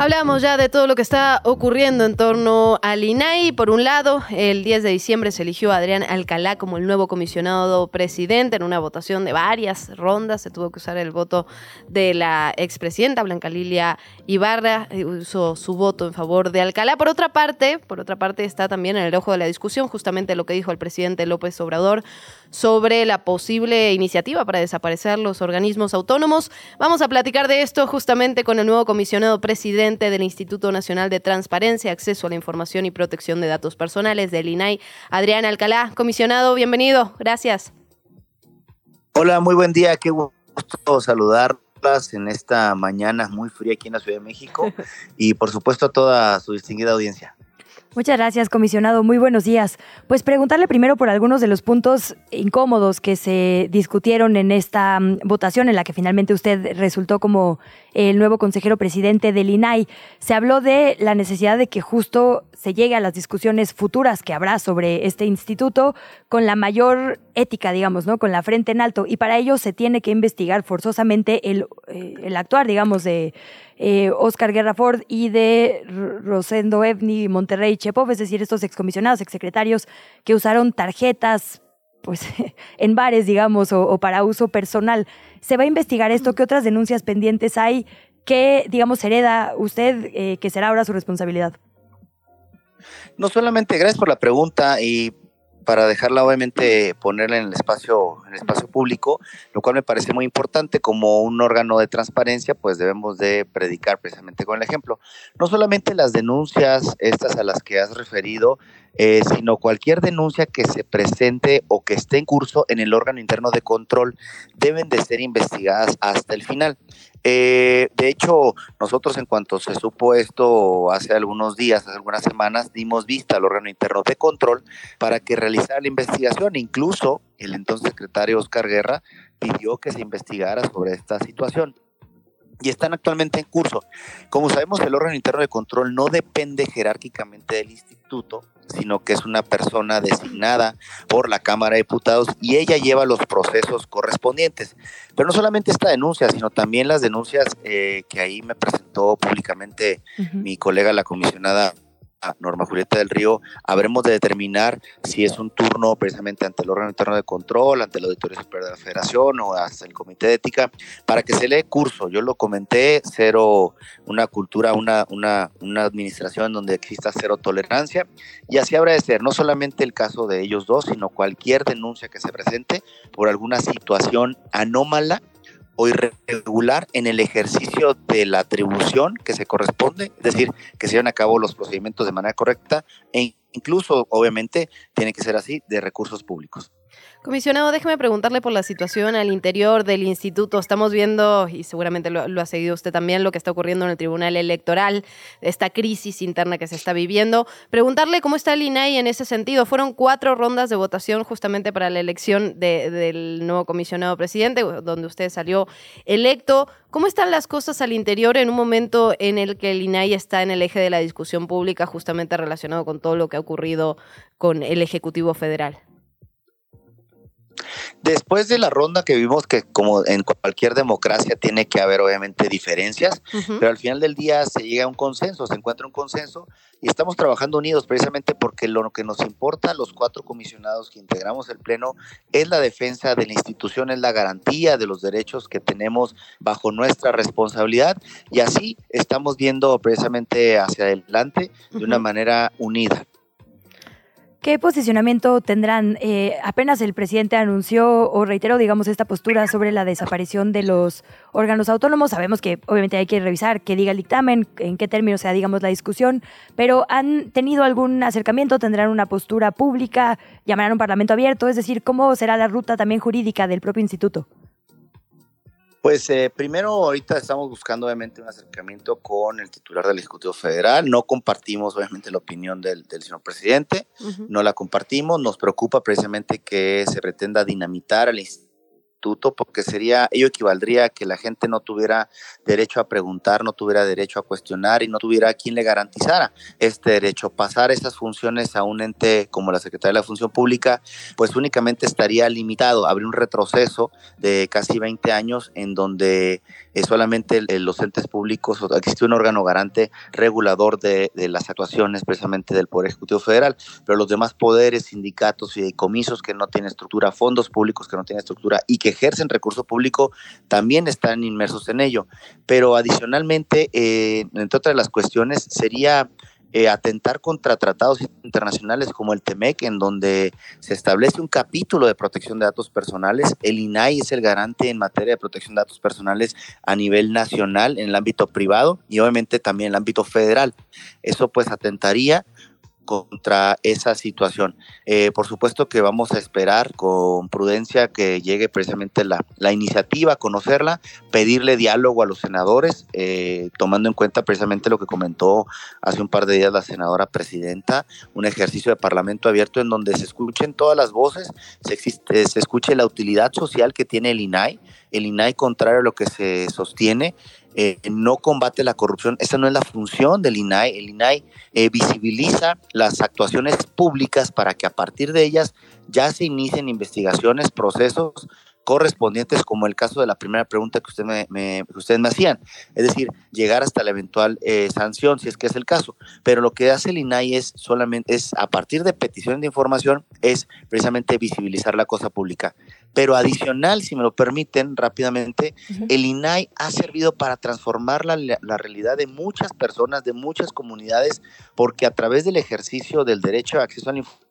Hablamos ya de todo lo que está ocurriendo en torno al INAI. Por un lado, el 10 de diciembre se eligió a Adrián Alcalá como el nuevo comisionado presidente en una votación de varias rondas. Se tuvo que usar el voto de la expresidenta Blanca Lilia Ibarra. Eh, usó su voto en favor de Alcalá. Por otra parte, por otra parte está también en el ojo de la discusión justamente lo que dijo el presidente López Obrador sobre la posible iniciativa para desaparecer los organismos autónomos. Vamos a platicar de esto justamente con el nuevo comisionado presidente del Instituto Nacional de Transparencia, Acceso a la Información y Protección de Datos Personales del INAI, Adrián Alcalá. Comisionado, bienvenido. Gracias. Hola, muy buen día. Qué gusto saludarlas en esta mañana muy fría aquí en la Ciudad de México <laughs> y por supuesto a toda su distinguida audiencia. Muchas gracias, comisionado. Muy buenos días. Pues preguntarle primero por algunos de los puntos incómodos que se discutieron en esta mm, votación en la que finalmente usted resultó como el nuevo consejero presidente del INAI. Se habló de la necesidad de que justo se llegue a las discusiones futuras que habrá sobre este instituto con la mayor ética, digamos, ¿no? Con la frente en alto. Y para ello se tiene que investigar forzosamente el, eh, el actuar, digamos, de eh, Oscar Guerra Ford y de Rosendo Evni Monterrey Chepov, es decir, estos excomisionados, exsecretarios que usaron tarjetas pues <laughs> en bares, digamos, o, para uso personal. ¿Se va a investigar esto? ¿Qué otras denuncias pendientes hay? ¿Qué, digamos, hereda usted eh, que será ahora su responsabilidad? No solamente, gracias por la pregunta y para dejarla obviamente ponerla en el espacio en el espacio público, lo cual me parece muy importante como un órgano de transparencia, pues debemos de predicar precisamente con el ejemplo. No solamente las denuncias estas a las que has referido, eh, sino cualquier denuncia que se presente o que esté en curso en el órgano interno de control deben de ser investigadas hasta el final. Eh, de hecho, nosotros en cuanto se supo esto hace algunos días, hace algunas semanas, dimos vista al órgano interno de control para que realizara la investigación. Incluso el entonces secretario Oscar Guerra pidió que se investigara sobre esta situación y están actualmente en curso. Como sabemos, el órgano interno de control no depende jerárquicamente del instituto, sino que es una persona designada por la Cámara de Diputados y ella lleva los procesos correspondientes. Pero no solamente esta denuncia, sino también las denuncias eh, que ahí me presentó públicamente mi colega, la comisionada Norma Julieta del Río, habremos de determinar si es un turno precisamente ante el órgano interno de control, ante la Auditoría Superior de la Federación o hasta el Comité de Ética, para que se lee curso. Yo lo comenté, cero, una cultura, una, una, una administración donde exista cero tolerancia, y así habrá de ser, no solamente el caso de ellos dos, sino cualquier denuncia que se presente por alguna situación anómala irregular en el ejercicio de la atribución que se corresponde, es decir, que se lleven a cabo los procedimientos de manera correcta e incluso, obviamente, tiene que ser así, de recursos públicos. Comisionado, déjeme preguntarle por la situación al interior del instituto. Estamos viendo, y seguramente lo, ha seguido usted también, lo que está ocurriendo en el Tribunal Electoral, esta crisis interna que se está viviendo. Preguntarle cómo está el INAI en ese sentido. Fueron cuatro rondas de votación justamente para la elección del nuevo comisionado presidente, donde usted salió electo. ¿Cómo están las cosas al interior en un momento en el que el INAI está en el eje de la discusión pública, justamente relacionado con todo lo que ha ocurrido con el Ejecutivo Federal? Después de la ronda que vimos que como en cualquier democracia tiene que haber obviamente diferencias, pero al final del día se llega a un consenso, se encuentra un consenso y estamos trabajando unidos precisamente porque lo que nos importa a los cuatro comisionados que integramos el Pleno es la defensa de la institución, es la garantía de los derechos que tenemos bajo nuestra responsabilidad y así estamos viendo precisamente hacia adelante de una manera unida. ¿Qué posicionamiento tendrán? Eh, apenas el presidente anunció o reiteró, digamos, esta postura sobre la desaparición de los órganos autónomos. Sabemos que obviamente hay que revisar qué diga el dictamen, en qué términos sea, digamos, la discusión, pero ¿han tenido algún acercamiento? ¿Tendrán una postura pública? ¿Llamarán un parlamento abierto? Es decir, ¿cómo será la ruta también jurídica del propio instituto? Pues eh, primero ahorita estamos buscando obviamente un acercamiento con el titular del Ejecutivo Federal. No compartimos obviamente la opinión del, señor presidente, no la compartimos. Nos preocupa precisamente que se pretenda dinamitar al instituto porque sería, ello equivaldría a que la gente no tuviera derecho a preguntar, no tuviera derecho a cuestionar y no tuviera quien le garantizara este derecho. Pasar esas funciones a un ente como la Secretaría de la Función Pública, pues únicamente estaría limitado, habría un retroceso de casi 20 años en donde eh, solamente los entes públicos, existe un órgano garante regulador de, las actuaciones precisamente del Poder Ejecutivo Federal, pero los demás poderes, sindicatos y comisos que no tienen estructura, fondos públicos que no tienen estructura y que ejercen recurso público también están inmersos en ello. Pero adicionalmente, eh, entre otras las cuestiones, sería eh, atentar contra tratados internacionales como el TEMEC, en donde se establece un capítulo de protección de datos personales. El INAI es el garante en materia de protección de datos personales a nivel nacional, en el ámbito privado y obviamente también en el ámbito federal. Eso pues atentaría contra esa situación. Eh, por supuesto que vamos a esperar con prudencia que llegue precisamente la, la iniciativa, conocerla, pedirle diálogo a los senadores, eh, tomando en cuenta precisamente lo que comentó hace un par de días la senadora presidenta, un ejercicio de parlamento abierto en donde se escuchen todas las voces, se, existe, se escuche la utilidad social que tiene el INAI, el INAI contrario a lo que se sostiene, eh, no combate la corrupción. Esa no es la función del INAI. El INAI eh, visibiliza las actuaciones públicas para que a partir de ellas ya se inicien investigaciones, procesos correspondientes, como el caso de la primera pregunta que, usted me, ustedes me hacían, es decir, llegar hasta la eventual eh, sanción, si es que es el caso. Pero lo que hace el INAI es solamente, es a partir de peticiones de información, es precisamente visibilizar la cosa pública. Pero adicional, si me lo permiten rápidamente, el INAI ha servido para transformar la, la realidad de muchas personas, de muchas comunidades, porque a través del ejercicio del derecho a acceso a la información,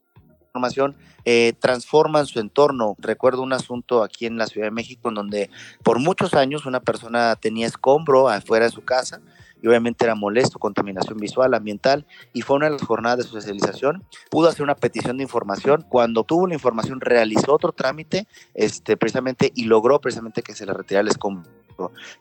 eh, transforman su entorno. Recuerdo un asunto aquí en la Ciudad de México en donde por muchos años una persona tenía escombro afuera de su casa y obviamente era molesto, contaminación visual, ambiental, y fue una de las jornadas de socialización. Pudo hacer una petición de información. Cuando tuvo la información, realizó otro trámite, este, precisamente, y logró precisamente que se le retirara el escombro.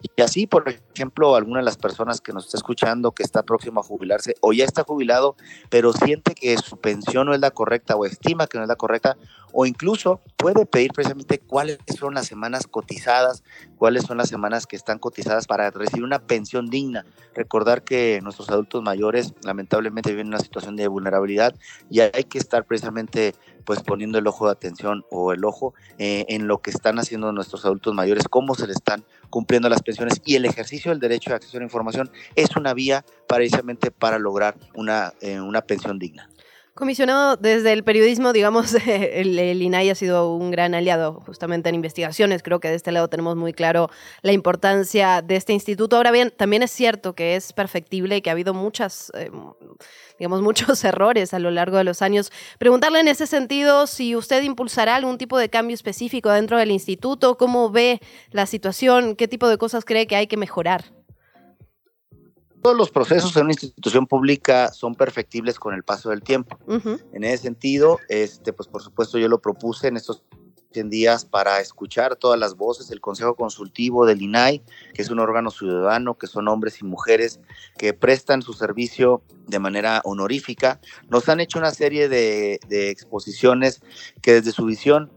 Y así, por ejemplo, alguna de las personas que nos está escuchando, que está próximo a jubilarse o ya está jubilado, pero siente que su pensión no es la correcta o estima que no es la correcta, o incluso puede pedir precisamente cuáles son las semanas cotizadas, cuáles son las semanas que están cotizadas para recibir una pensión digna. Recordar que nuestros adultos mayores lamentablemente viven en una situación de vulnerabilidad y hay que estar precisamente pues poniendo el ojo de atención o el ojo eh, en lo que están haciendo nuestros adultos mayores, cómo se le están cumpliendo las pensiones y el ejercicio del derecho de acceso a la información es una vía precisamente para lograr una, eh, una pensión digna. Comisionado, desde el periodismo, digamos, <laughs> el, INAI ha sido un gran aliado justamente en investigaciones. Creo que de este lado tenemos muy claro la importancia de este instituto. Ahora bien, también es cierto que es perfectible y que ha habido muchas, eh, digamos, muchos <laughs> errores a lo largo de los años. Preguntarle en ese sentido si usted impulsará algún tipo de cambio específico dentro del instituto, cómo ve la situación, qué tipo de cosas cree que hay que mejorar. Todos los procesos en una institución pública son perfectibles con el paso del tiempo. En ese sentido, este, pues por supuesto yo lo propuse en estos 100 días para escuchar todas las voces, el Consejo Consultivo del INAI, que es un órgano ciudadano, que son hombres y mujeres que prestan su servicio de manera honorífica. Nos han hecho una serie de, de exposiciones que desde su visión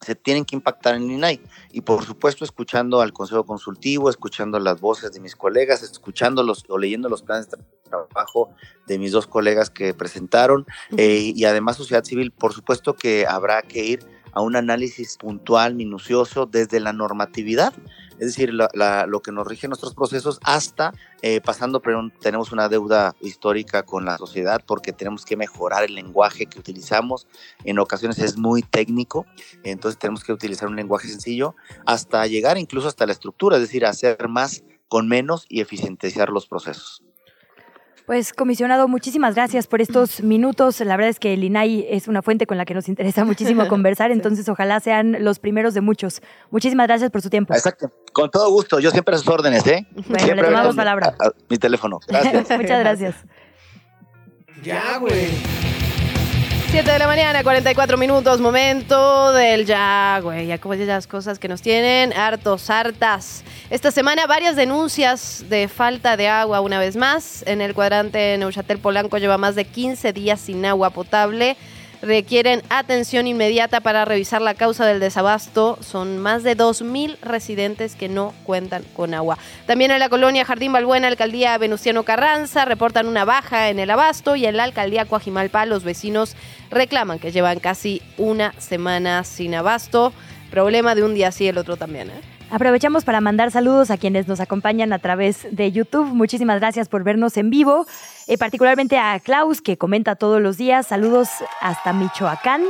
se tienen que impactar en el INAI. Y por supuesto, escuchando al Consejo Consultivo, escuchando las voces de mis colegas, escuchando los, o leyendo los planes de trabajo de mis dos colegas que presentaron, eh, y además sociedad civil, por supuesto que habrá que ir a un análisis puntual, minucioso, desde la normatividad, es decir, lo que nos rige nuestros procesos, hasta eh, pasando, pero tenemos una deuda histórica con la sociedad porque tenemos que mejorar el lenguaje que utilizamos. En ocasiones es muy técnico, entonces tenemos que utilizar un lenguaje sencillo hasta llegar incluso hasta la estructura, es decir, hacer más con menos y eficientizar los procesos. Pues, comisionado, muchísimas gracias por estos <clears throat> minutos. La verdad es que el INAI es una fuente con la que nos interesa muchísimo <laughs> conversar, entonces ojalá sean los primeros de muchos. Muchísimas gracias por su tiempo. Exacto. Con todo gusto. Yo siempre a sus órdenes, ¿eh? Bueno, siempre le tomamos palabra. mi teléfono. Gracias. <laughs> Muchas gracias. Ya, güey. 7 de la mañana, 44 minutos, momento del ya, güey, ya como las cosas que nos tienen hartos, hartas. Esta semana varias denuncias de falta de agua una vez más. En el cuadrante Neuchatel Polanco lleva más de 15 días sin agua potable requieren atención inmediata para revisar la causa del desabasto. Son más de 2.000 residentes que no cuentan con agua. También en la colonia Jardín Balbuena, alcaldía Venustiano Carranza, reportan una baja en el abasto y en la alcaldía Coajimalpa los vecinos reclaman que llevan casi una semana sin abasto. Problema de un día sí, el otro también. ¿eh? Aprovechamos para mandar saludos a quienes nos acompañan a través de YouTube. Muchísimas gracias por vernos en vivo, eh, particularmente a Klaus, que comenta todos los días. Saludos hasta Michoacán.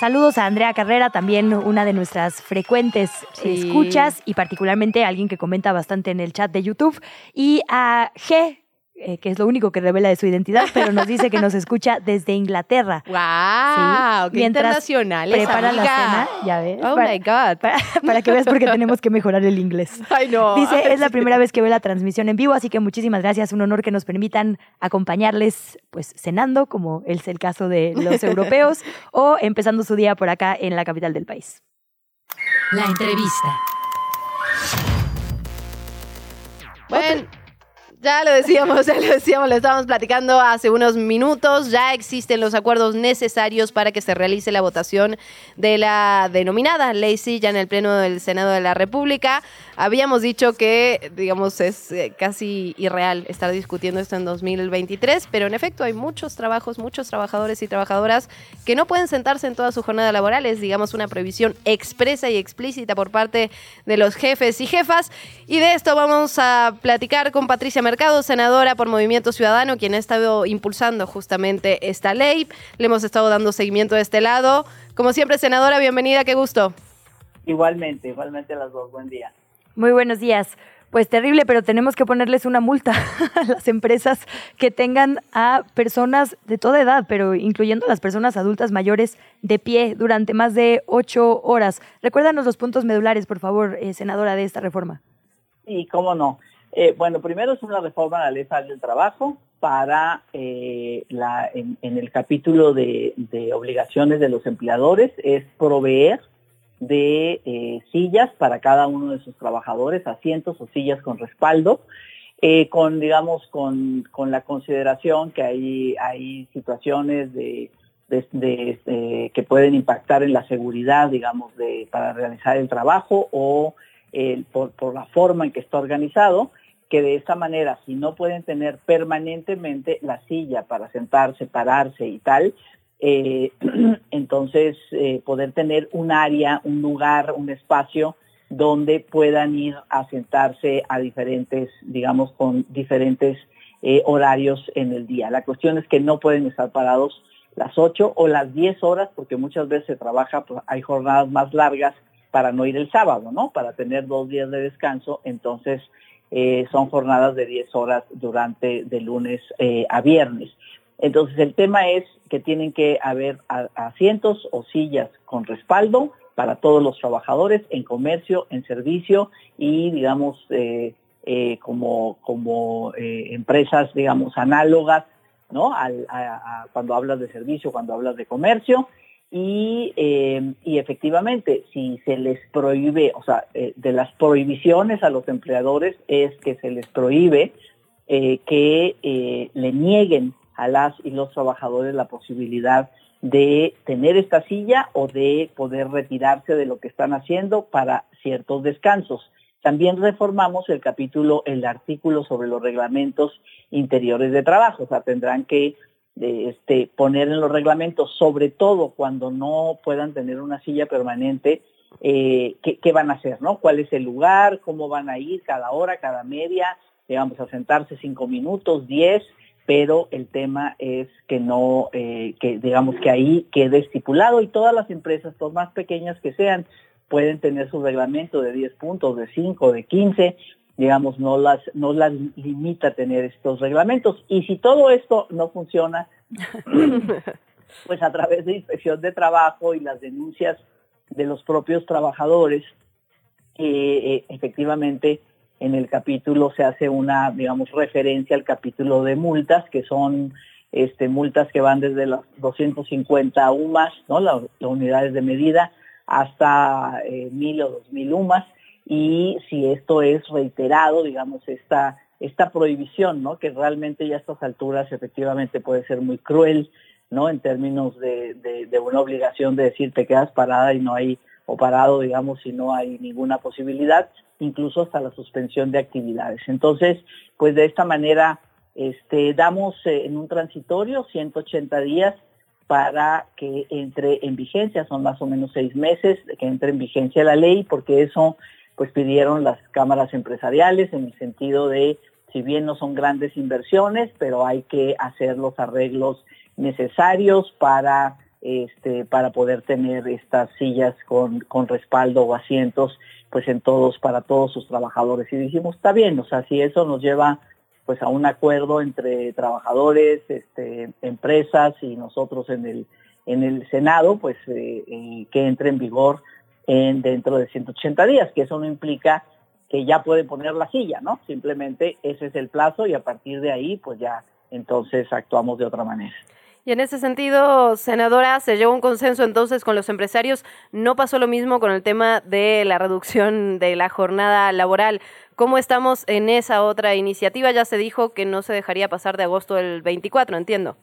Saludos a Andrea Carrera, también una de nuestras frecuentes escuchas y particularmente a alguien que comenta bastante en el chat de YouTube. Y a G, eh, que es lo único que revela de su identidad, pero nos dice que nos escucha desde Inglaterra. ¡Wow! <laughs> Sí. ¡Qué internacional! Prepara la cena, ya ves. ¡Oh, my God! <laughs> Para, que veas porque tenemos que mejorar el inglés. <laughs> ¡Ay, no! Dice, es la primera vez que ve la transmisión en vivo, así que muchísimas gracias. Un honor que nos permitan acompañarles, pues, cenando, como es el caso de los europeos, o empezando su día por acá en la capital del país. La entrevista. Bueno, ya lo decíamos, <laughs> ya lo decíamos, lo estábamos platicando hace unos minutos. Ya existen los acuerdos necesarios para que se realice la votación de la denominada ley ya en el Pleno del Senado de la República. Habíamos dicho que, digamos, es eh, casi irreal estar discutiendo esto en 2023, pero en efecto hay muchos trabajos, muchos trabajadores y trabajadoras que no pueden sentarse en toda su jornada laboral. Es, digamos, una previsión expresa y explícita por parte de los jefes y jefas. Y de esto vamos a platicar con Patricia Mercado, senadora por Movimiento Ciudadano, quien ha estado impulsando justamente esta ley. Le hemos estado dando seguimiento de este lado. Como siempre, senadora, bienvenida, qué gusto. Igualmente, igualmente las dos, buen día. Muy buenos días. Pues terrible, pero tenemos que ponerles una multa <laughs> a las empresas que tengan a personas de toda edad, pero incluyendo las personas adultas mayores de pie durante más de ocho horas. Recuérdanos los puntos medulares, por favor, eh, senadora, de esta reforma. Sí, cómo no. Eh, bueno, primero es una reforma a la ley del trabajo para eh, la, en, el capítulo de obligaciones de los empleadores, es proveer de eh, sillas para cada uno de sus trabajadores, asientos o sillas con respaldo, eh, con, digamos, con, con, la consideración que hay, hay situaciones de, de, que pueden impactar en la seguridad, digamos, de, para realizar el trabajo o por, por la forma en que está organizado, que de esta manera, si no pueden tener permanentemente la silla para sentarse, pararse y tal, eh, <clears throat> entonces eh, poder tener un área, un lugar, un espacio donde puedan ir a sentarse a diferentes, digamos, con diferentes eh, horarios en el día. La cuestión es que no pueden estar parados las 8 o las 10 horas, porque muchas veces se trabaja, pues, hay jornadas más largas para no ir el sábado, ¿no? Para tener dos días de descanso, entonces son jornadas de 10 horas durante de lunes a viernes. Entonces el tema es que tienen que haber asientos o sillas con respaldo para todos los trabajadores en comercio, en servicio y digamos eh, como, como empresas digamos análogas, ¿no? cuando hablas de servicio, cuando hablas de comercio y, eh, y, efectivamente, si se les prohíbe, o sea, eh, de las prohibiciones a los empleadores es que se les prohíbe eh, que le nieguen a las y los trabajadores la posibilidad de tener esta silla o de poder retirarse de lo que están haciendo para ciertos descansos. También reformamos el capítulo, el artículo sobre los reglamentos interiores de trabajo, o sea, tendrán que este, poner en los reglamentos, sobre todo cuando no puedan tener una silla permanente, eh, ¿qué, van a hacer, ¿no? ¿Cuál es el lugar? ¿Cómo van a ir cada hora, cada media? Digamos, a sentarse cinco minutos, diez, pero el tema es que no, eh, que digamos que ahí quede estipulado y todas las empresas, por más pequeñas que sean, pueden tener su reglamento de 10 puntos, de 5, de 15, digamos, no las, no las limita a tener estos reglamentos. Y si todo esto no funciona, <laughs> pues a través de inspección de trabajo y las denuncias de los propios trabajadores, eh, efectivamente en el capítulo se hace una, digamos, referencia al capítulo de multas, que son este, multas que van desde las 250 UMAS, ¿no? las, unidades de medida, hasta eh, 1000 o 2000 UMAS y si esto es reiterado, digamos, esta, esta prohibición, ¿no? Que realmente ya a estas alturas efectivamente puede ser muy cruel, ¿no? En términos de, de, una obligación de decir te quedas parada y no hay, o parado, digamos, si no hay ninguna posibilidad, incluso hasta la suspensión de actividades. Entonces, pues de esta manera, este, damos eh, en un transitorio 180 días para que entre en vigencia, son más o menos seis meses que entre en vigencia la ley, porque eso pues pidieron las cámaras empresariales en el sentido de, si bien no son grandes inversiones, pero hay que hacer los arreglos necesarios para, este, para poder tener estas sillas con, con respaldo o asientos pues en todos, para todos sus trabajadores. Y dijimos, está bien, o sea, si eso nos lleva pues a un acuerdo entre trabajadores, este, empresas y nosotros en el, en el Senado, pues eh, que entre en vigor en, dentro de 180 días, que eso no implica que ya pueden poner la silla, ¿no? Simplemente ese es el plazo y a partir de ahí, pues ya entonces actuamos de otra manera. Y en ese sentido, senadora, se llegó a un consenso entonces con los empresarios. No pasó lo mismo con el tema de la reducción de la jornada laboral. ¿Cómo estamos en esa otra iniciativa? Ya se dijo que no se dejaría pasar de agosto del 24, entiendo.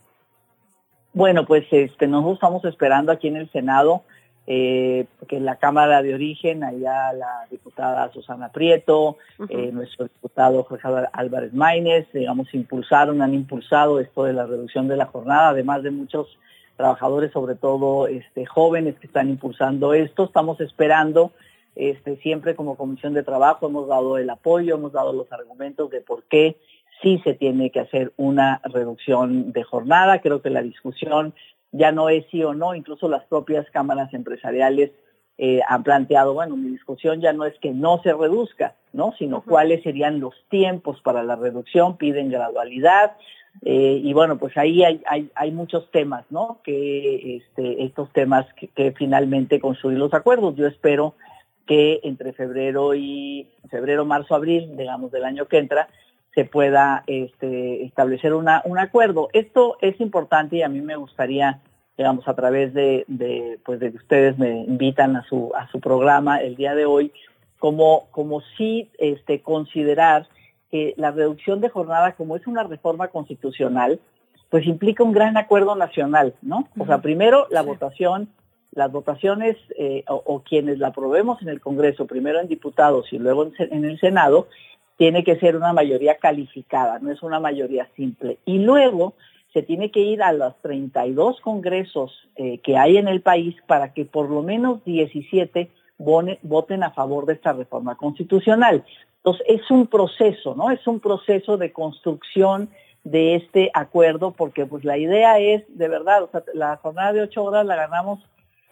Bueno, pues este, nosotros estamos esperando aquí en el Senado eh, que en la Cámara de Origen, allá la diputada Susana Prieto, eh, nuestro diputado Jorge Álvarez Maínez, digamos, impulsaron, han impulsado esto de la reducción de la jornada, además de muchos trabajadores, sobre todo este, jóvenes que están impulsando esto. Estamos esperando, este, siempre como Comisión de Trabajo hemos dado el apoyo, hemos dado los argumentos de por qué sí se tiene que hacer una reducción de jornada. Creo que la discusión ya no es sí o no, incluso las propias cámaras empresariales eh, han planteado, bueno, mi discusión ya no es que no se reduzca, ¿no? Sino cuáles serían los tiempos para la reducción, piden gradualidad, eh, y bueno, pues ahí hay, hay, hay, muchos temas, ¿no? Que este, estos temas que, que, finalmente construir los acuerdos. Yo espero que entre febrero y febrero, marzo, abril, digamos, del año que entra, se pueda este, establecer una, un acuerdo. Esto es importante y a mí me gustaría, digamos, a través de, de, pues de que ustedes me invitan a su, a su programa el día de hoy, como, como sí este, considerar que la reducción de jornada, como es una reforma constitucional, pues implica un gran acuerdo nacional, ¿no? O sea, primero la votación, las votaciones eh, o, quienes la aprobemos en el Congreso, primero en diputados y luego en el Senado, tiene que ser una mayoría calificada, no es una mayoría simple. Y luego se tiene que ir a los 32 congresos eh, que hay en el país para que por lo menos 17 voten a favor de esta reforma constitucional. Entonces, es un proceso, ¿no? Es un proceso de construcción de este acuerdo, porque pues la idea es, de verdad, o sea, la jornada de ocho horas la ganamos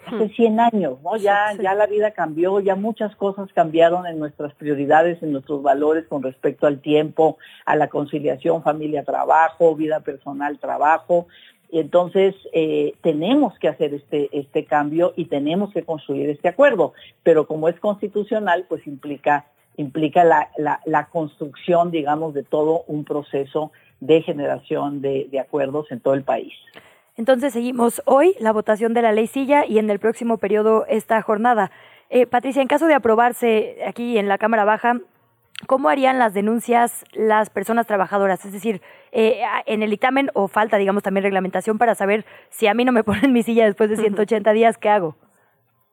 hace 100 años, ¿no? Ya, ya la vida cambió, ya muchas cosas cambiaron en nuestras prioridades, en nuestros valores con respecto al tiempo, a la conciliación familia-trabajo, vida personal-trabajo. Y entonces eh, tenemos que hacer este, este cambio y tenemos que construir este acuerdo, pero como es constitucional, pues implica, implica la, la, la construcción, digamos, de todo un proceso de generación de, de acuerdos en todo el país. Entonces seguimos hoy la votación de la ley Silla y en el próximo periodo esta jornada. Eh, Patricia, en caso de aprobarse aquí en la Cámara Baja, ¿cómo harían las denuncias las personas trabajadoras? Es decir, eh, en el dictamen o falta, digamos, también reglamentación para saber si a mí no me <laughs> ponen mi silla después de 180 días, ¿qué hago?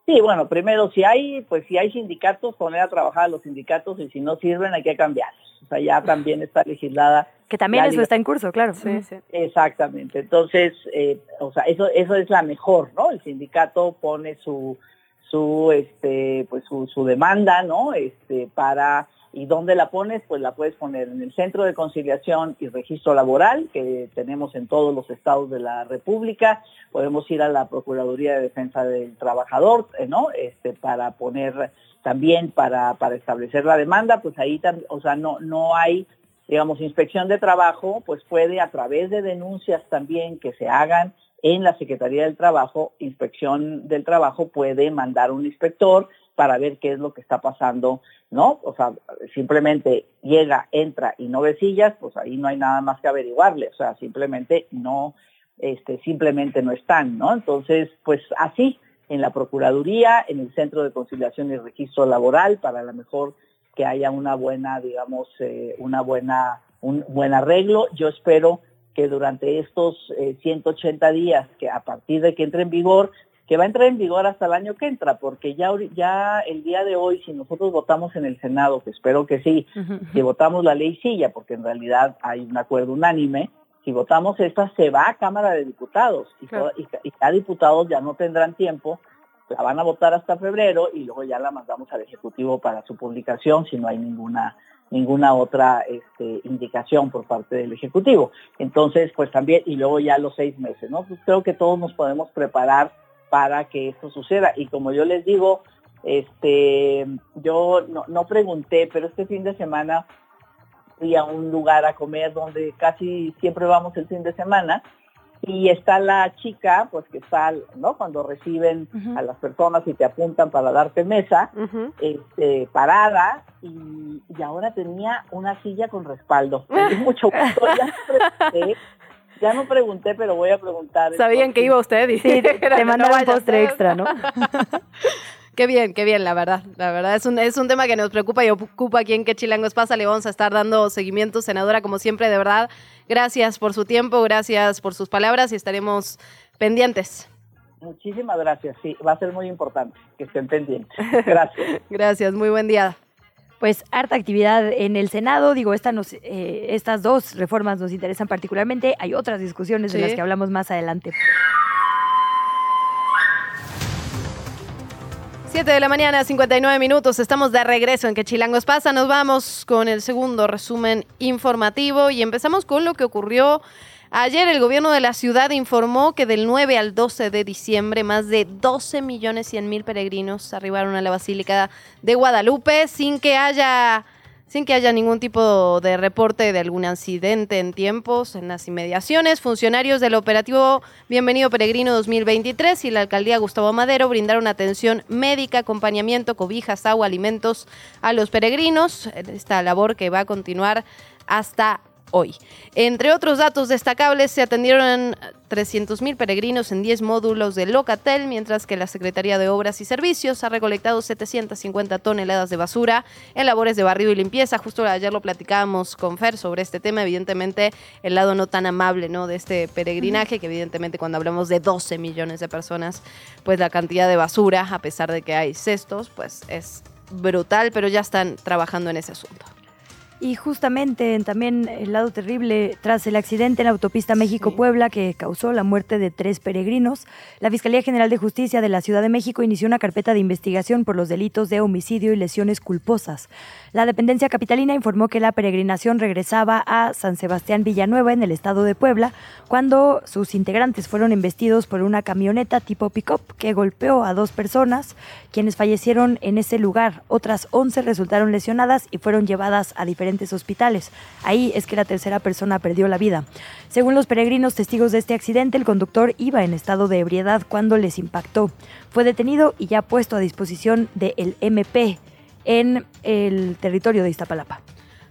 Sí, bueno, primero, si hay, pues si hay sindicatos, poner a trabajar a los sindicatos y si no sirven hay que cambiarlos. Sea, ya también está legislada. Que también eso está en curso, claro. Sí, sí. Exactamente. Entonces, eh, o sea, eso, eso es la mejor, ¿no? El sindicato pone su, su, este, pues su, su demanda, ¿no? Este, para ¿Y dónde la pones? Pues la puedes poner en el Centro de Conciliación y Registro Laboral, que tenemos en todos los estados de la República. Podemos ir a la Procuraduría de Defensa del Trabajador, eh, ¿no? Este, para poner también para, para establecer la demanda, pues ahí, o sea, no, no hay, digamos, inspección de trabajo, pues puede a través de denuncias también que se hagan en la Secretaría del Trabajo, Inspección del Trabajo puede mandar un inspector para ver qué es lo que está pasando, ¿no? O sea, simplemente llega, entra y no ve sillas, pues ahí no hay nada más que averiguarle, o sea, simplemente no, este, simplemente no están, ¿no? Entonces, pues así, en la Procuraduría, en el Centro de Conciliación y Registro Laboral, para lo mejor que haya una buena, digamos, eh, una buena, un buen arreglo. Yo espero que durante estos 180 eh, días, que a partir de que entre en vigor, que va a entrar en vigor hasta el año que entra, porque ya, ya el día de hoy, si nosotros votamos en el Senado, que espero que sí, si votamos la ley silla, porque en realidad hay un acuerdo unánime, si votamos esta, se va a Cámara de Diputados y, y, cada diputados ya no tendrán tiempo, la van a votar hasta febrero y luego ya la mandamos al Ejecutivo para su publicación si no hay ninguna ninguna otra este, indicación por parte del Ejecutivo. Entonces, pues también, y luego ya los seis meses, ¿no? Pues creo que todos nos podemos preparar para que esto suceda. Y como yo les digo, este, yo no, no pregunté, pero este fin de semana fui a un lugar a comer donde casi siempre vamos el fin de semana y está la chica, pues que está, ¿no? Cuando reciben a las personas y te apuntan para darte mesa, este, parada y, y, ahora tenía una silla con respaldo. mucho gusto. Ya <laughs> ya no pregunté, pero voy a preguntar. Sabían que iba usted y sí, te, <laughs> te mandaron un postre extra, ¿no? <laughs> Qué bien, qué bien, la verdad. La verdad es un, es un tema que nos preocupa y ocupa aquí en Qué Chilangos pasa. Le vamos a estar dando seguimiento, senadora, como siempre, de verdad. Gracias por su tiempo, gracias por sus palabras y estaremos pendientes. Muchísimas gracias, sí, va a ser muy importante que estén pendientes. Gracias. <laughs> gracias, muy buen día pues harta actividad en el Senado. Digo, esta nos, eh, estas dos reformas nos interesan particularmente. Hay otras discusiones de las que hablamos más adelante. 7 de la mañana, 59 minutos. Estamos de regreso en Que Chilangos pasa. Nos vamos con el segundo resumen informativo y empezamos con lo que ocurrió Ayer el gobierno de la ciudad informó que del 9 al 12 de diciembre más de 12 millones 100 mil peregrinos arribaron a la Basílica de Guadalupe sin que haya sin que haya ningún tipo de reporte de algún accidente en tiempos en las inmediaciones. Funcionarios del operativo Bienvenido Peregrino 2023 y la alcaldía Gustavo Madero brindaron atención médica, acompañamiento, cobijas, agua, alimentos a los peregrinos. Esta labor que va a continuar hasta hoy. Entre otros datos destacables, se atendieron 300.000 peregrinos en 10 módulos de Locatel, mientras que la Secretaría de Obras y Servicios ha recolectado 750 toneladas de basura en labores de barrido y limpieza. Justo ayer lo platicábamos con Fer sobre este tema, evidentemente el lado no tan amable ¿no? de este peregrinaje, que evidentemente cuando hablamos de 12 millones de personas, pues la cantidad de basura, a pesar de que hay cestos, pues es brutal, pero ya están trabajando en ese asunto. Y justamente también el lado terrible, tras el accidente en la autopista México-Puebla que causó la muerte de tres peregrinos, la Fiscalía General de Justicia de la Ciudad de México inició una carpeta de investigación por los delitos de homicidio y lesiones culposas. La dependencia capitalina informó que la peregrinación regresaba a San Sebastián Villanueva en el estado de Puebla cuando sus integrantes fueron embestidos por una camioneta tipo pick-up que golpeó a dos personas, quienes fallecieron en ese lugar. Otras 11 resultaron lesionadas y fueron llevadas a diferentes hospitales. Ahí es que la tercera persona perdió la vida. Según los peregrinos testigos de este accidente, el conductor iba en estado de ebriedad cuando les impactó. Fue detenido y ya puesto a disposición del MP en el territorio de Iztapalapa.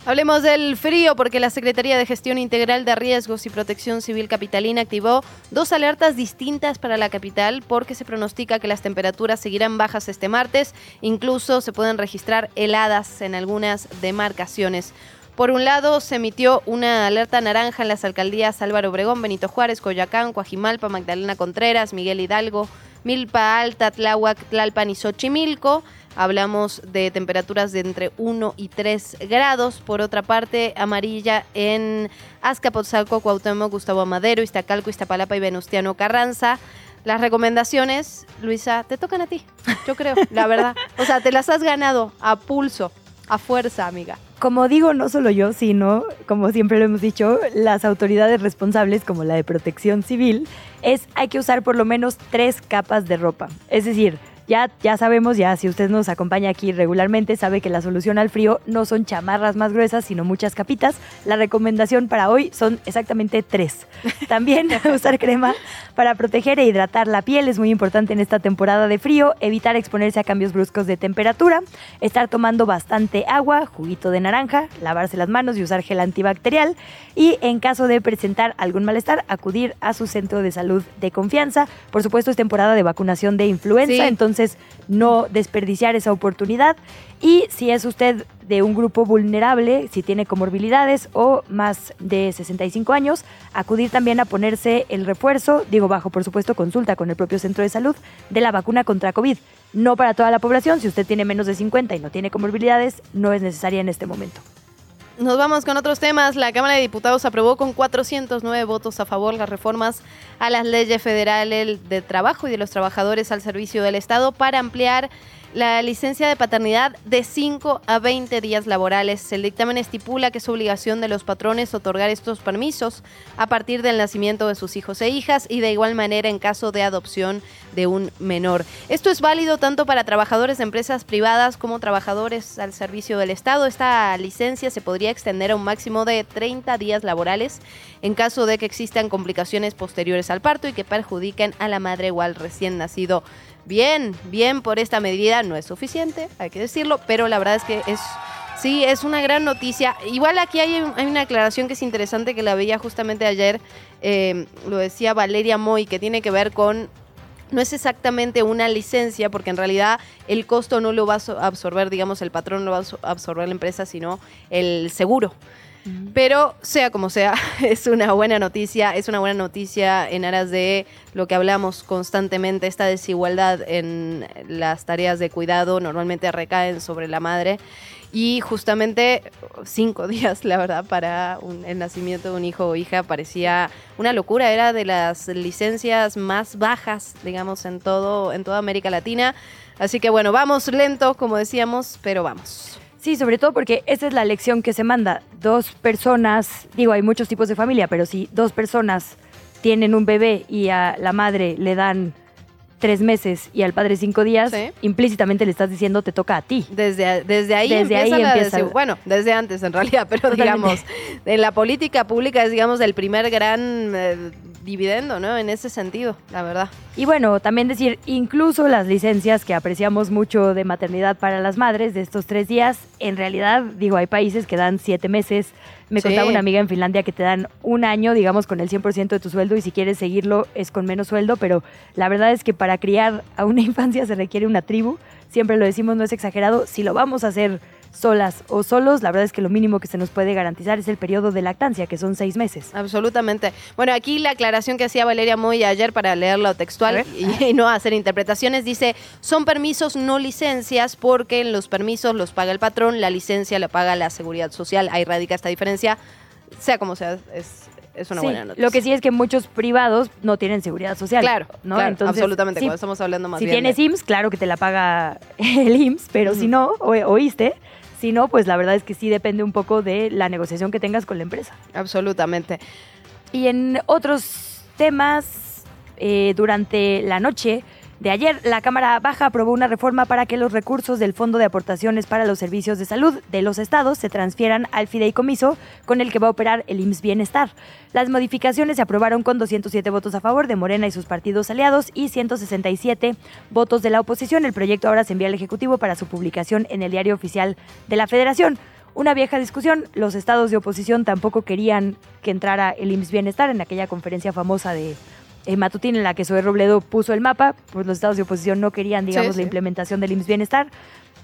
Hablemos del frío porque la Secretaría de Gestión Integral de Riesgos y Protección Civil Capitalina activó dos alertas distintas para la capital porque se pronostica que las temperaturas seguirán bajas este martes, incluso se pueden registrar heladas en algunas demarcaciones. Por un lado, se emitió una alerta naranja en las alcaldías Álvaro Obregón, Benito Juárez, Coyacán, Coajimalpa, Magdalena Contreras, Miguel Hidalgo, Milpa Alta, Tláhuac, Tlalpan y Xochimilco. Hablamos de temperaturas de entre 1 y 3 grados. Por otra parte, amarilla en Azcapotzalco, Cuauhtémoc, Gustavo Amadero, Iztacalco, Iztapalapa y Venustiano Carranza. Las recomendaciones, Luisa, te tocan a ti, yo creo, la verdad. O sea, te las has ganado a pulso, a fuerza, amiga. Como digo, no solo yo, sino, como siempre lo hemos dicho, las autoridades responsables, como la de protección civil, es hay que usar por lo menos tres capas de ropa. Es decir, ya, ya sabemos, ya si usted nos acompaña aquí regularmente, sabe que la solución al frío no son chamarras más gruesas, sino muchas capitas. La recomendación para hoy son exactamente tres. <laughs> También <laughs> usar crema para proteger e hidratar la piel es muy importante en esta temporada de frío, evitar exponerse a cambios bruscos de temperatura, estar tomando bastante agua, juguito de naranja, lavarse las manos y usar gel antibacterial y en caso de presentar algún malestar, acudir a su centro de salud de confianza. Por supuesto es temporada de vacunación de influenza, entonces no desperdiciar esa oportunidad. Y si es usted de un grupo vulnerable, si tiene comorbilidades o más de 65 años, acudir también a ponerse el refuerzo, digo bajo por supuesto consulta con el propio centro de salud, de la vacuna contra COVID. No para toda la población, si usted tiene menos de 50 y no tiene comorbilidades, no es necesaria en este momento. Nos vamos con otros temas. La Cámara de Diputados aprobó con 409 votos a favor las reformas a las leyes federales de trabajo y de los trabajadores al servicio del Estado para ampliar la licencia de paternidad de 5 a 20 días laborales. El dictamen estipula que es obligación de los patrones otorgar estos permisos a partir del nacimiento de sus hijos e hijas y de igual manera en caso de adopción de un menor. Esto es válido tanto para trabajadores de empresas privadas como trabajadores al servicio del Estado. Esta licencia se podría extender a un máximo de 30 días laborales en caso de que existan complicaciones posteriores al parto y que perjudiquen a la madre o al recién nacido bien, bien por esta medida. No es suficiente, hay que decirlo, pero la verdad es que es... Sí, es una gran noticia. Igual aquí hay, una aclaración que es interesante que la veía justamente ayer, eh, lo decía Valeria Moy, que tiene que ver con no es exactamente una licencia, porque en realidad el costo no lo va a absorber, digamos, el patrón, no lo va a absorber la empresa, sino el seguro. Pero sea como sea, <laughs> es una buena noticia, es una buena noticia en aras de lo que hablamos constantemente, esta desigualdad en las tareas de cuidado normalmente recaen sobre la madre y justamente cinco <laughs> días, la verdad, para el nacimiento de un hijo o hija parecía una locura, era de las licencias más bajas, digamos, en todo, en toda América Latina. Así que bueno, vamos lento, como decíamos, pero vamos. Sí, sobre todo porque esa es la lección que se manda. Dos personas, digo, hay muchos tipos de familia, pero si dos personas tienen un bebé y a la madre le dan tres meses y al padre cinco días, implícitamente le estás diciendo te toca a ti. Desde, desde ahí desde empieza, ahí empieza bueno, desde antes en realidad, <laughs> pero digamos, en la política pública es digamos el primer gran eh, dividendo, ¿no? En ese sentido, la verdad. Y bueno, también decir, incluso las licencias que apreciamos mucho de maternidad para las madres de estos tres días, en realidad, digo, hay países que dan siete meses. Me contaba una amiga en Finlandia que te dan un año, digamos, con el 100% de tu sueldo y si quieres seguirlo es con menos sueldo, pero la verdad es que para criar a una <laughs> infancia se requiere una tribu. Siempre lo decimos, no es exagerado. Si lo vamos a hacer solas o solos, la verdad es que lo mínimo que se nos puede garantizar es el periodo de lactancia, que son seis meses. Absolutamente. Bueno, aquí la aclaración que hacía Valeria Moy ayer para leerlo textual y, y no hacer interpretaciones dice, son permisos no licencias porque en los permisos los paga el patrón, la licencia la paga la seguridad social. Ahí radica esta diferencia. Sea como sea, es, es una Sí, buena noticia. Lo que sí es que muchos privados no tienen seguridad social. Claro, ¿no? claro, Entonces, absolutamente, sí, cuando estamos hablando más si bien tienes de- IMSS, claro que te la paga <laughs> el IMSS, pero si no, o- oíste, si no, pues la verdad es que sí depende un poco de la negociación que tengas con la empresa. Absolutamente. Y en otros temas, eh, durante la noche de ayer, la Cámara Baja aprobó una reforma para que los recursos del Fondo de Aportaciones para los Servicios de Salud de los estados se transfieran al fideicomiso con el que va a operar el IMSS Bienestar. Las modificaciones se aprobaron con 207 votos a favor de Morena y sus partidos aliados y 167 votos de la oposición. El proyecto ahora se envía al Ejecutivo para su publicación en el Diario Oficial de la Federación. Una vieja discusión, los estados de oposición tampoco querían que entrara el IMSS Bienestar en aquella conferencia famosa de eh, Matutín en la que Zoé Robledo puso el mapa, pues los estados de oposición no querían, digamos, Sí, la implementación del IMSS Bienestar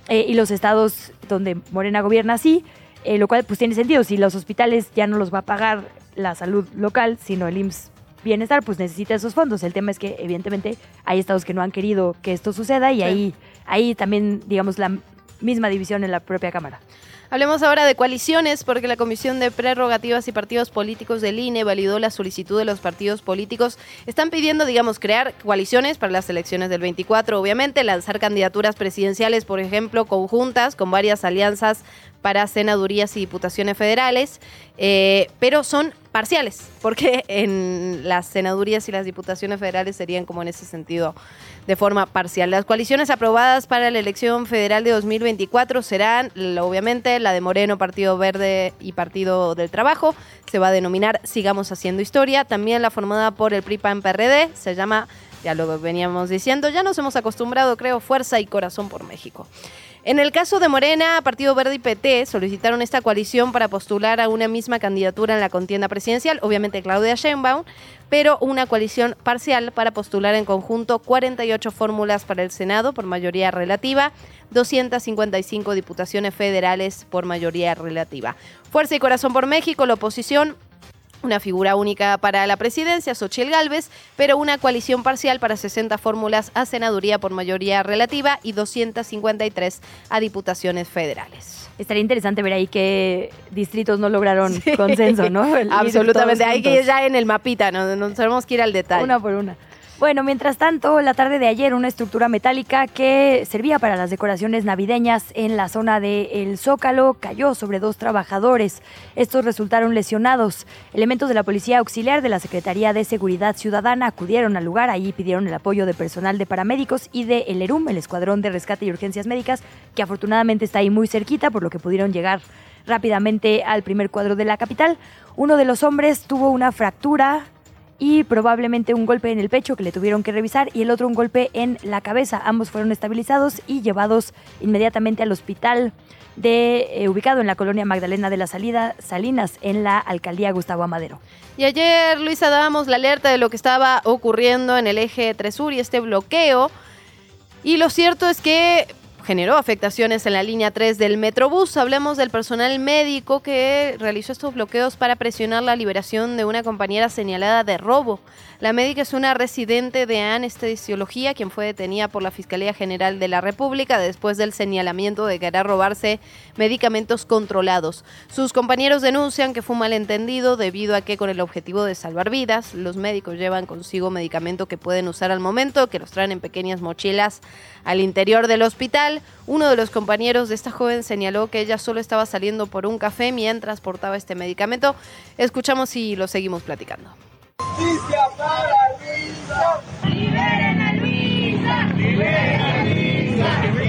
eh, y los estados donde Morena gobierna sí, eh, lo cual pues tiene sentido, si los hospitales ya no los va a pagar la salud local, sino el IMSS Bienestar, pues necesita esos fondos. El tema es que evidentemente hay estados que no han querido que esto suceda y Sí. ahí, ahí también, digamos, la misma división en la propia Cámara. Hablemos ahora de coaliciones, porque la Comisión de Prerrogativas y Partidos Políticos del INE validó la solicitud de los partidos políticos. Están pidiendo, digamos, crear coaliciones para las elecciones del 24, obviamente, lanzar candidaturas presidenciales, por ejemplo, conjuntas, con varias alianzas para senadurías y diputaciones federales, eh, pero son parciales, porque <laughs> en las senadurías y las diputaciones federales serían como en ese sentido de forma parcial. Las coaliciones aprobadas para la elección federal de 2024 serán, obviamente, la de Moreno, Partido Verde y Partido del Trabajo. Se va a denominar Sigamos Haciendo Historia. También la formada por el PRI-PAN-PRD se llama, ya lo veníamos diciendo, ya nos hemos acostumbrado, creo, Fuerza y Corazón por México. En el caso de Morena, Partido Verde y PT solicitaron esta coalición para postular a una misma candidatura en la contienda presidencial, obviamente Claudia Sheinbaum, pero una coalición parcial para postular en conjunto 48 fórmulas para el Senado por mayoría relativa, 255 diputaciones federales por mayoría relativa. Fuerza y Corazón por México, la oposición una figura única para la presidencia, Xochitl Gálvez, pero una coalición parcial para 60 fórmulas a senaduría por mayoría relativa y 253 a diputaciones federales. Estaría interesante ver ahí qué distritos no lograron <laughs> consenso, ¿no? El Absolutamente, hay que ir ya en el mapita, ¿no? Nos tenemos que ir al detalle. Una por una. Bueno, mientras tanto, la tarde de ayer, una estructura metálica que servía para las decoraciones navideñas en la zona del Zócalo cayó sobre dos trabajadores. Estos resultaron lesionados. Elementos de la Policía Auxiliar de la Secretaría de Seguridad Ciudadana acudieron al lugar. Ahí pidieron el apoyo de personal de paramédicos y de el ERUM, el Escuadrón de Rescate y Urgencias Médicas, que afortunadamente está ahí muy cerquita, por lo que pudieron llegar rápidamente al primer cuadro de la capital. Uno de los hombres tuvo una fractura y probablemente un golpe en el pecho que le tuvieron que revisar y el otro un golpe en la cabeza. Ambos fueron estabilizados y llevados inmediatamente al hospital de, eh, ubicado en la colonia Magdalena de la Salida, Salinas, en la alcaldía Gustavo Amadero. Y ayer, Luisa, dábamos la alerta de lo que estaba ocurriendo en el eje 3 Sur y este bloqueo. Y lo cierto es que generó afectaciones en la línea 3 del Metrobús. Hablemos del personal médico que realizó estos bloqueos para presionar la liberación de una compañera señalada de robo. La médica es una residente de anestesiología, quien fue detenida por la Fiscalía General de la República después del señalamiento de querer robarse medicamentos controlados. Sus compañeros denuncian que fue un malentendido debido a que con el objetivo de salvar vidas, los médicos llevan consigo medicamento que pueden usar al momento, que los traen en pequeñas mochilas al interior del hospital. Uno de los compañeros de esta joven señaló que ella solo estaba saliendo por un café mientras portaba este medicamento. Escuchamos y lo seguimos platicando. Justicia para Luisa. Liberen a Luisa. Liberen a Luisa.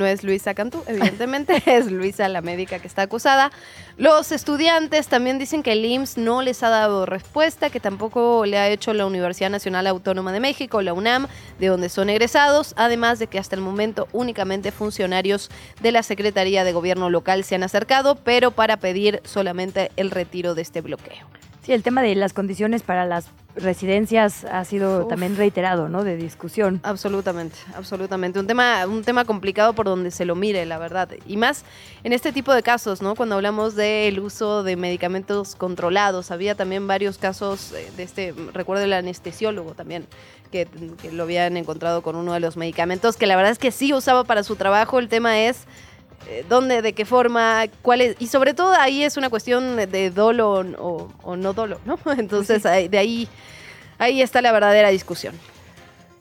No es Luisa Cantú, evidentemente, <laughs> es Luisa la médica que está acusada. Los estudiantes también dicen que el IMSS no les ha dado respuesta, que tampoco le ha hecho la Universidad Nacional Autónoma de México, la UNAM, de donde son egresados, además de que hasta el momento únicamente funcionarios de la Secretaría de Gobierno local se han acercado, pero para pedir solamente el retiro de este bloqueo. Sí, el tema de las condiciones para las residencias ha sido también reiterado, ¿no? De discusión. Absolutamente, absolutamente. Un tema, un tema complicado por donde se lo mire, la verdad. Y más en este tipo de casos, ¿no? Cuando hablamos del uso de medicamentos controlados. Había también varios casos eh, de este, recuerdo el anestesiólogo también, que, que lo habían encontrado con uno de los medicamentos, que la verdad es que sí usaba para su trabajo. El tema es dónde, de qué forma, cuál es, y sobre todo ahí es una cuestión de dolo o, o no dolo, ¿no? <laughs> Entonces ahí- de ahí, ahí está la verdadera discusión.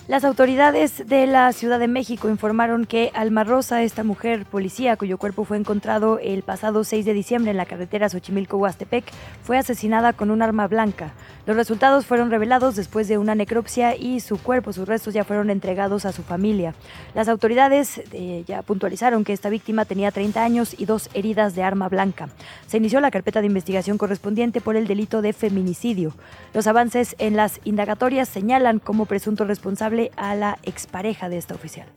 Las autoridades de la Ciudad de México informaron que Alma Rosa, esta mujer policía cuyo cuerpo fue encontrado el pasado 6 de diciembre en la carretera Xochimilco-Huastepec, fue asesinada con un arma blanca. Los resultados fueron revelados después de una necropsia y su cuerpo, sus restos ya fueron entregados a su familia. Las autoridades eh, ya puntualizaron que esta víctima tenía 30 años y dos heridas de arma blanca. Se inició la carpeta de investigación correspondiente por el delito de feminicidio. Los avances en las indagatorias señalan como presunto responsable a la expareja de esta oficial.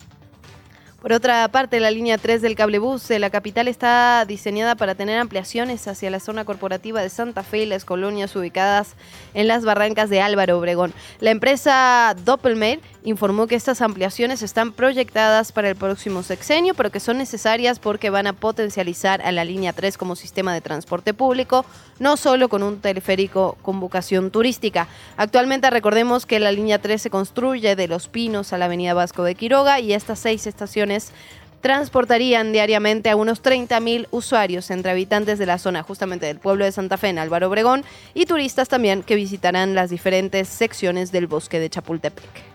Por otra parte, la línea 3 del cablebús de la capital está diseñada para tener ampliaciones hacia la zona corporativa de Santa Fe y las colonias ubicadas en las barrancas de Álvaro Obregón. La empresa Doppelmayr informó que estas ampliaciones están proyectadas para el próximo sexenio, pero que son necesarias porque van a potencializar a la línea 3 como sistema de transporte público, no solo con un teleférico con vocación turística. Actualmente recordemos que la línea 3 se construye de Los Pinos a la avenida Vasco de Quiroga y estas seis estaciones transportarían diariamente a unos 30.000 usuarios entre habitantes de la zona justamente del pueblo de Santa Fe en Álvaro Obregón y turistas también que visitarán las diferentes secciones del bosque de Chapultepec.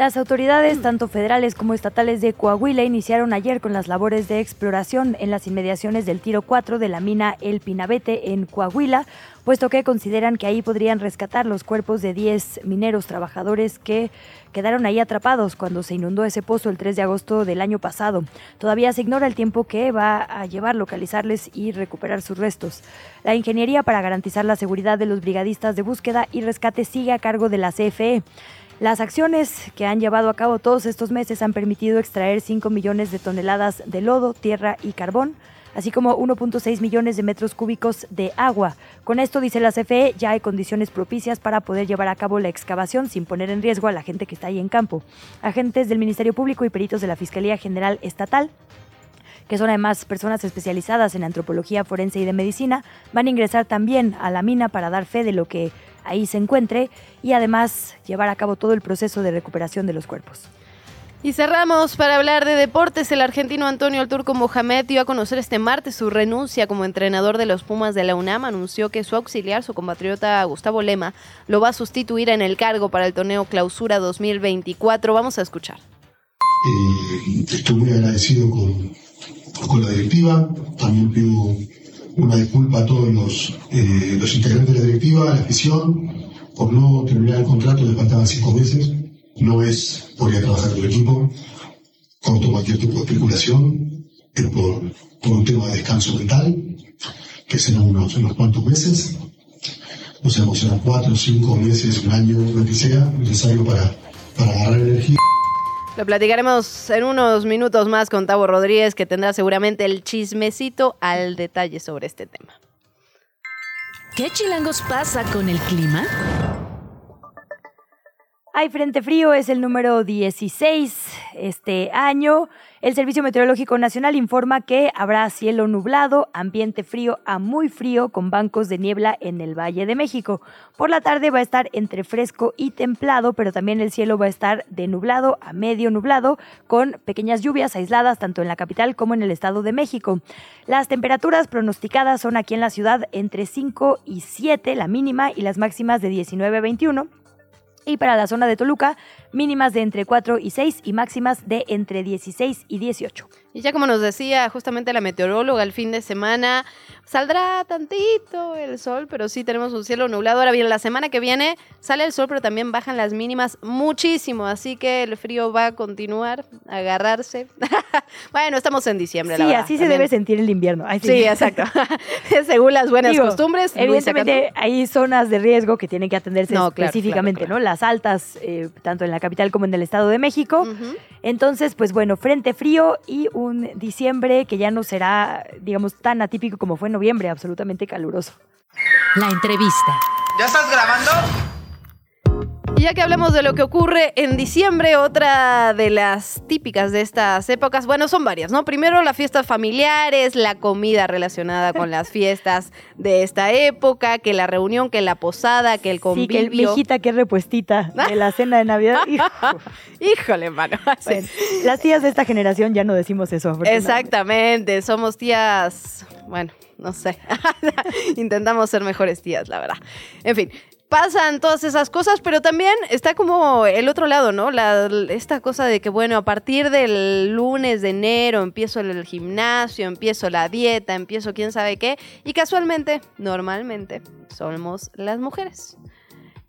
Las autoridades, tanto federales como estatales de Coahuila, iniciaron ayer con las labores de exploración en las inmediaciones del Tiro 4 de la mina El Pinabete en Coahuila, puesto que consideran que ahí podrían rescatar los cuerpos de 10 mineros trabajadores que quedaron ahí atrapados cuando se inundó ese pozo el 3 de agosto del año pasado. Todavía se ignora el tiempo que va a llevar localizarles y recuperar sus restos. La ingeniería para garantizar la seguridad de los brigadistas de búsqueda y rescate sigue a cargo de la CFE. Las acciones que han llevado a cabo todos estos meses han permitido extraer 5 millones de toneladas de lodo, tierra y carbón, así como 1.6 millones de metros cúbicos de agua. Con esto, dice la CFE, ya hay condiciones propicias para poder llevar a cabo la excavación sin poner en riesgo a la gente que está ahí en campo. Agentes del Ministerio Público y peritos de la Fiscalía General Estatal que son además personas especializadas en antropología forense y de medicina, van a ingresar también a la mina para dar fe de lo que ahí se encuentre y además llevar a cabo todo el proceso de recuperación de los cuerpos. Y cerramos para hablar de deportes. El argentino Antonio Alturco Mohamed dio a conocer este martes su renuncia como entrenador de los Pumas de la UNAM. Anunció que su auxiliar, su compatriota Gustavo Lema, lo va a sustituir en el cargo para el torneo Clausura 2024. Vamos a escuchar. Eh, estoy muy agradecido con, con la directiva. También pido una disculpa a todos los, eh, los integrantes de la directiva, a la afición, por no terminar el contrato, le faltaban cinco meses. No es por ir a trabajar con el equipo, corto cualquier tipo de especulación, es por, por un tema de descanso mental, que serán unos, unos cuantos meses. No sabemos si serán cuatro, cinco meses, un año, lo que sea, necesario para, para agarrar energía. Lo platicaremos en unos minutos más con Tavo Rodríguez, que tendrá seguramente el chismecito al detalle sobre este tema. ¿Qué chilangos pasa con el clima? Hay frente frío, es el número 16 este año. El Servicio Meteorológico Nacional informa que habrá cielo nublado, ambiente frío a muy frío con bancos de niebla en el Valle de México. Por la tarde va a estar entre fresco y templado, pero también el cielo va a estar de nublado a medio nublado con pequeñas lluvias aisladas tanto en la capital como en el Estado de México. Las temperaturas pronosticadas son aquí en la ciudad entre 5 y 7, la mínima, y las máximas de 19 a 21. Y para la zona de Toluca, mínimas de entre 4 y 6 y máximas de entre 16 y 18. Y ya como nos decía justamente la meteoróloga, el fin de semana saldrá tantito el sol, pero sí tenemos un cielo nublado. Ahora bien, la semana que viene sale el sol, pero también bajan las mínimas muchísimo, así que el frío va a continuar a agarrarse. <laughs> bueno, estamos en diciembre, la Sí, verdad. así se también. debe sentir el invierno. Ay, Sí, exacto. <laughs> <laughs> Según las buenas Digo, costumbres. Evidentemente hay zonas de riesgo que tienen que atenderse No, claro, específicamente, claro, ¿no? Las altas, eh, tanto en la capital como en el Estado de México. Entonces, pues bueno, frente frío y un diciembre que ya no será, digamos, tan atípico como fue en noviembre, absolutamente caluroso. La entrevista. ¿Ya estás grabando? Y ya que hablamos de lo que ocurre en diciembre, otra de las típicas de estas épocas, bueno, son varias, ¿no? Primero las fiestas familiares, la comida relacionada con las <laughs> fiestas de esta época, que la reunión, que la posada, que el convivio. Sí, que el mijita, que repuestita de la cena de Navidad. <laughs> Híjole, mano. <laughs> Bueno, las tías de esta generación ya no decimos eso. Exactamente, somos tías, bueno, no sé. Intentamos ser mejores tías, la verdad. En fin, pasan todas esas cosas, pero también está como el otro lado, ¿no? La, esta cosa de que, bueno, a partir del lunes de enero empiezo el gimnasio, empiezo la dieta, empiezo quién sabe qué, y casualmente, normalmente, somos las mujeres.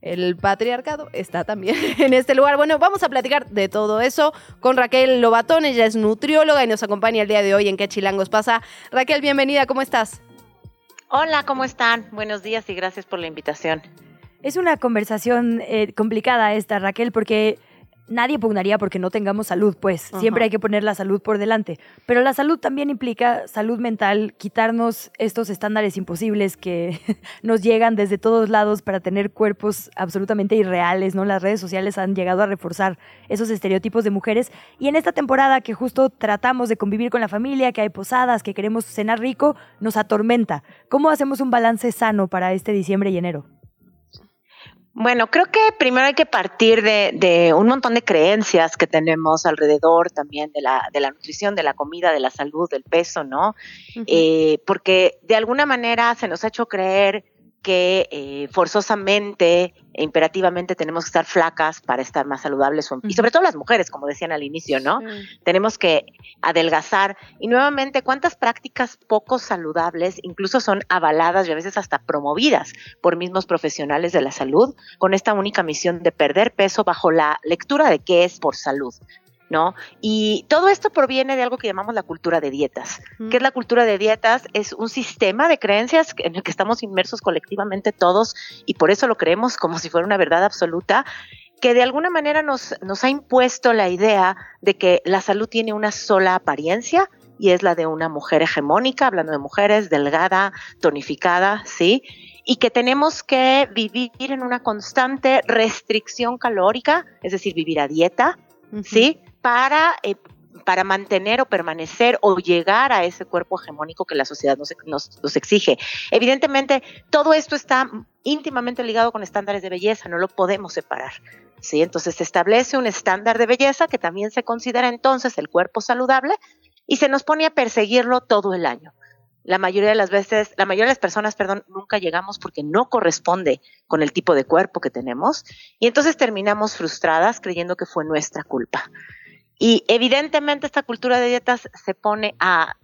El patriarcado está también <laughs> en este lugar. Bueno, vamos a platicar de todo eso con Raquel Lobatón. Ella es nutrióloga y nos acompaña el día de hoy en ¿Qué chilangos pasa? Raquel, bienvenida, ¿cómo estás? Hola, ¿cómo están? Buenos días y gracias por la invitación. Es una conversación eh, complicada esta, Raquel, porque nadie pugnaría porque no tengamos salud, pues siempre hay que poner la salud por delante. Pero la salud también implica salud mental, quitarnos estos estándares imposibles que <laughs> nos llegan desde todos lados para tener cuerpos absolutamente irreales, ¿no? Las redes sociales han llegado a reforzar esos estereotipos de mujeres y en esta temporada que justo tratamos de convivir con la familia, que hay posadas, que queremos cenar rico, nos atormenta. ¿Cómo hacemos un balance sano para este diciembre y enero? Bueno, creo que primero hay que partir de, un montón de creencias que tenemos alrededor también de la, de la nutrición, de la comida, de la salud, del peso, ¿no? Eh, porque de alguna manera se nos ha hecho creer que eh, forzosamente e imperativamente tenemos que estar flacas para estar más saludables y sobre todo las mujeres, como decían al inicio, ¿no? Tenemos que adelgazar y nuevamente cuántas prácticas poco saludables incluso son avaladas y a veces hasta promovidas por mismos profesionales de la salud con esta única misión de perder peso bajo la lectura de qué es por salud. ¿No? Y todo esto proviene de algo que llamamos la cultura de dietas. ¿Qué es la cultura de dietas? Es un sistema de creencias en el que estamos inmersos colectivamente todos y por eso lo creemos como si fuera una verdad absoluta que de alguna manera nos, nos ha impuesto la idea de que la salud tiene una sola apariencia y es la de una mujer hegemónica, hablando de mujeres, delgada, tonificada, ¿sí? Y que tenemos que vivir en una constante restricción calórica, es decir, vivir a dieta, ¿sí? Para, eh, para mantener o permanecer o llegar a ese cuerpo hegemónico que la sociedad nos, nos, exige. Evidentemente, todo esto está íntimamente ligado con estándares de belleza, no lo podemos separar. ¿sí? Entonces se establece un estándar de belleza que también se considera entonces el cuerpo saludable y se nos pone a perseguirlo todo el año. La mayoría de las veces, la mayoría de las personas, perdón, nunca llegamos porque no corresponde con el tipo de cuerpo que tenemos y entonces terminamos frustradas creyendo que fue nuestra culpa. Y evidentemente esta cultura de dietas se pone a,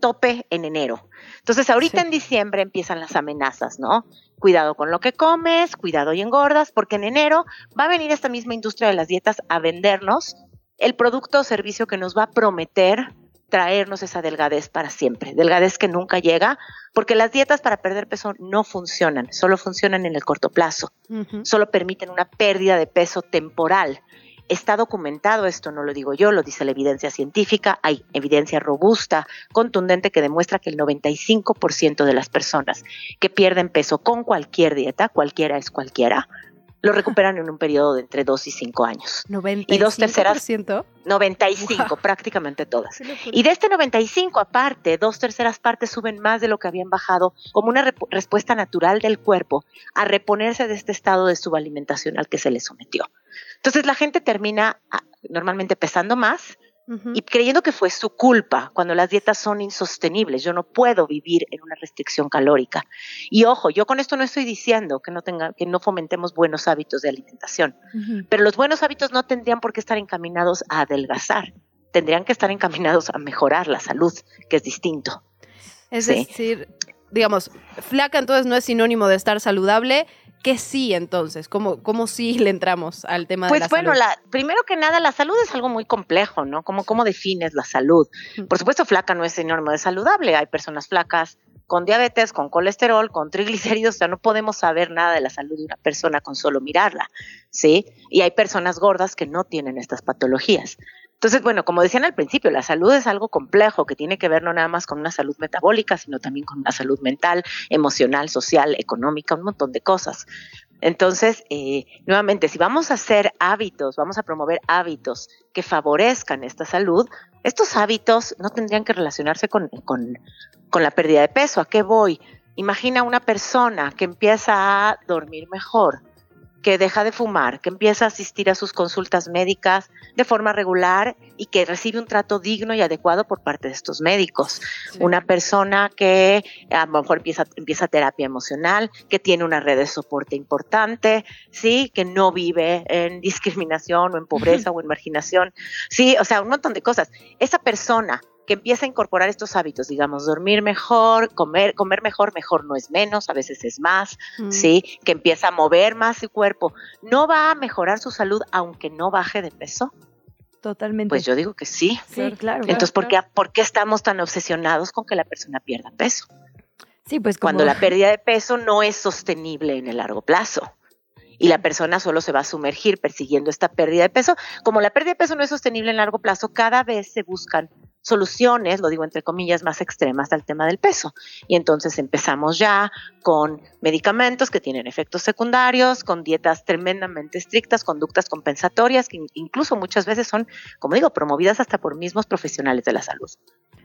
tope en enero. Entonces ahorita en diciembre empiezan las amenazas, ¿no? Cuidado con lo que comes, cuidado y engordas, porque en enero va a venir esta misma industria de las dietas a vendernos el producto o servicio que nos va a prometer traernos esa delgadez para siempre, delgadez que nunca llega, porque las dietas para perder peso no funcionan, solo funcionan en el corto plazo, solo permiten una pérdida de peso temporal Está documentado, esto no lo digo yo, lo dice la evidencia científica, hay evidencia robusta, contundente que demuestra que el 95% de las personas que pierden peso con cualquier dieta, cualquiera es cualquiera, lo recuperan en un periodo de entre 2 y 5 años. 95%. Y dos terceras. 95, prácticamente todas. Y de este 95, aparte, dos terceras partes suben más de lo que habían bajado como una respuesta natural del cuerpo a reponerse de este estado de subalimentación al que se le sometió. Entonces la gente termina ah, normalmente pesando más y creyendo que fue su culpa cuando las dietas son insostenibles. Yo no puedo vivir en una restricción calórica. Y ojo, yo con esto no estoy diciendo que no tenga, que no fomentemos buenos hábitos de alimentación, pero los buenos hábitos no tendrían por qué estar encaminados a adelgazar. Tendrían que estar encaminados a mejorar la salud, que es distinto. Es decir, digamos, flaca entonces no es sinónimo de estar saludable, ¿Qué sí entonces? ¿Cómo, cómo sí le entramos al tema de pues la bueno, salud? Pues bueno, primero que nada, la salud es algo muy complejo, ¿no? ¿Cómo, ¿Cómo defines la salud? Por supuesto, flaca no es sinónimo de saludable. Hay personas flacas con diabetes, con colesterol, con <laughs> triglicéridos, o sea, no podemos saber nada de la salud de una persona con solo mirarla, ¿sí? Y hay personas gordas que no tienen estas patologías. Entonces, bueno, como decían al principio, la salud es algo complejo que tiene que ver no nada más con una salud metabólica, sino también con una salud mental, emocional, social, económica, un montón de cosas. Entonces, eh, nuevamente, si vamos a hacer hábitos, vamos a promover hábitos que favorezcan esta salud, estos hábitos no tendrían que relacionarse con, con, con la pérdida de peso. ¿A qué voy? Imagina una persona que empieza a dormir mejor, que deja de fumar, que empieza a asistir a sus consultas médicas de forma regular y que recibe un trato digno y adecuado por parte de estos médicos. Una persona que a lo mejor empieza, empieza terapia emocional, que tiene una red de soporte importante, sí, que no vive en discriminación o en pobreza <laughs> o en marginación, sí, o sea, un montón de cosas. Esa persona que empieza a incorporar estos hábitos, digamos, dormir mejor, comer, comer mejor, mejor no es menos, a veces es más, Mm. ¿sí? Que empieza a mover más su cuerpo, ¿no va a mejorar su salud aunque no baje de peso? Totalmente. Pues yo digo que sí. Sí, claro. Entonces, ¿por qué, ¿por qué estamos tan obsesionados con que la persona pierda peso? Sí, pues como- Cuando la pérdida de peso no es sostenible en el largo plazo. Y la persona solo se va a sumergir persiguiendo esta pérdida de peso. Como la pérdida de peso no es sostenible en largo plazo, cada vez se buscan soluciones, lo digo entre comillas, más extremas al tema del peso. Y entonces empezamos ya con medicamentos que tienen efectos secundarios, con dietas tremendamente estrictas, conductas compensatorias, que in- incluso muchas veces son, como digo, promovidas hasta por mismos profesionales de la salud.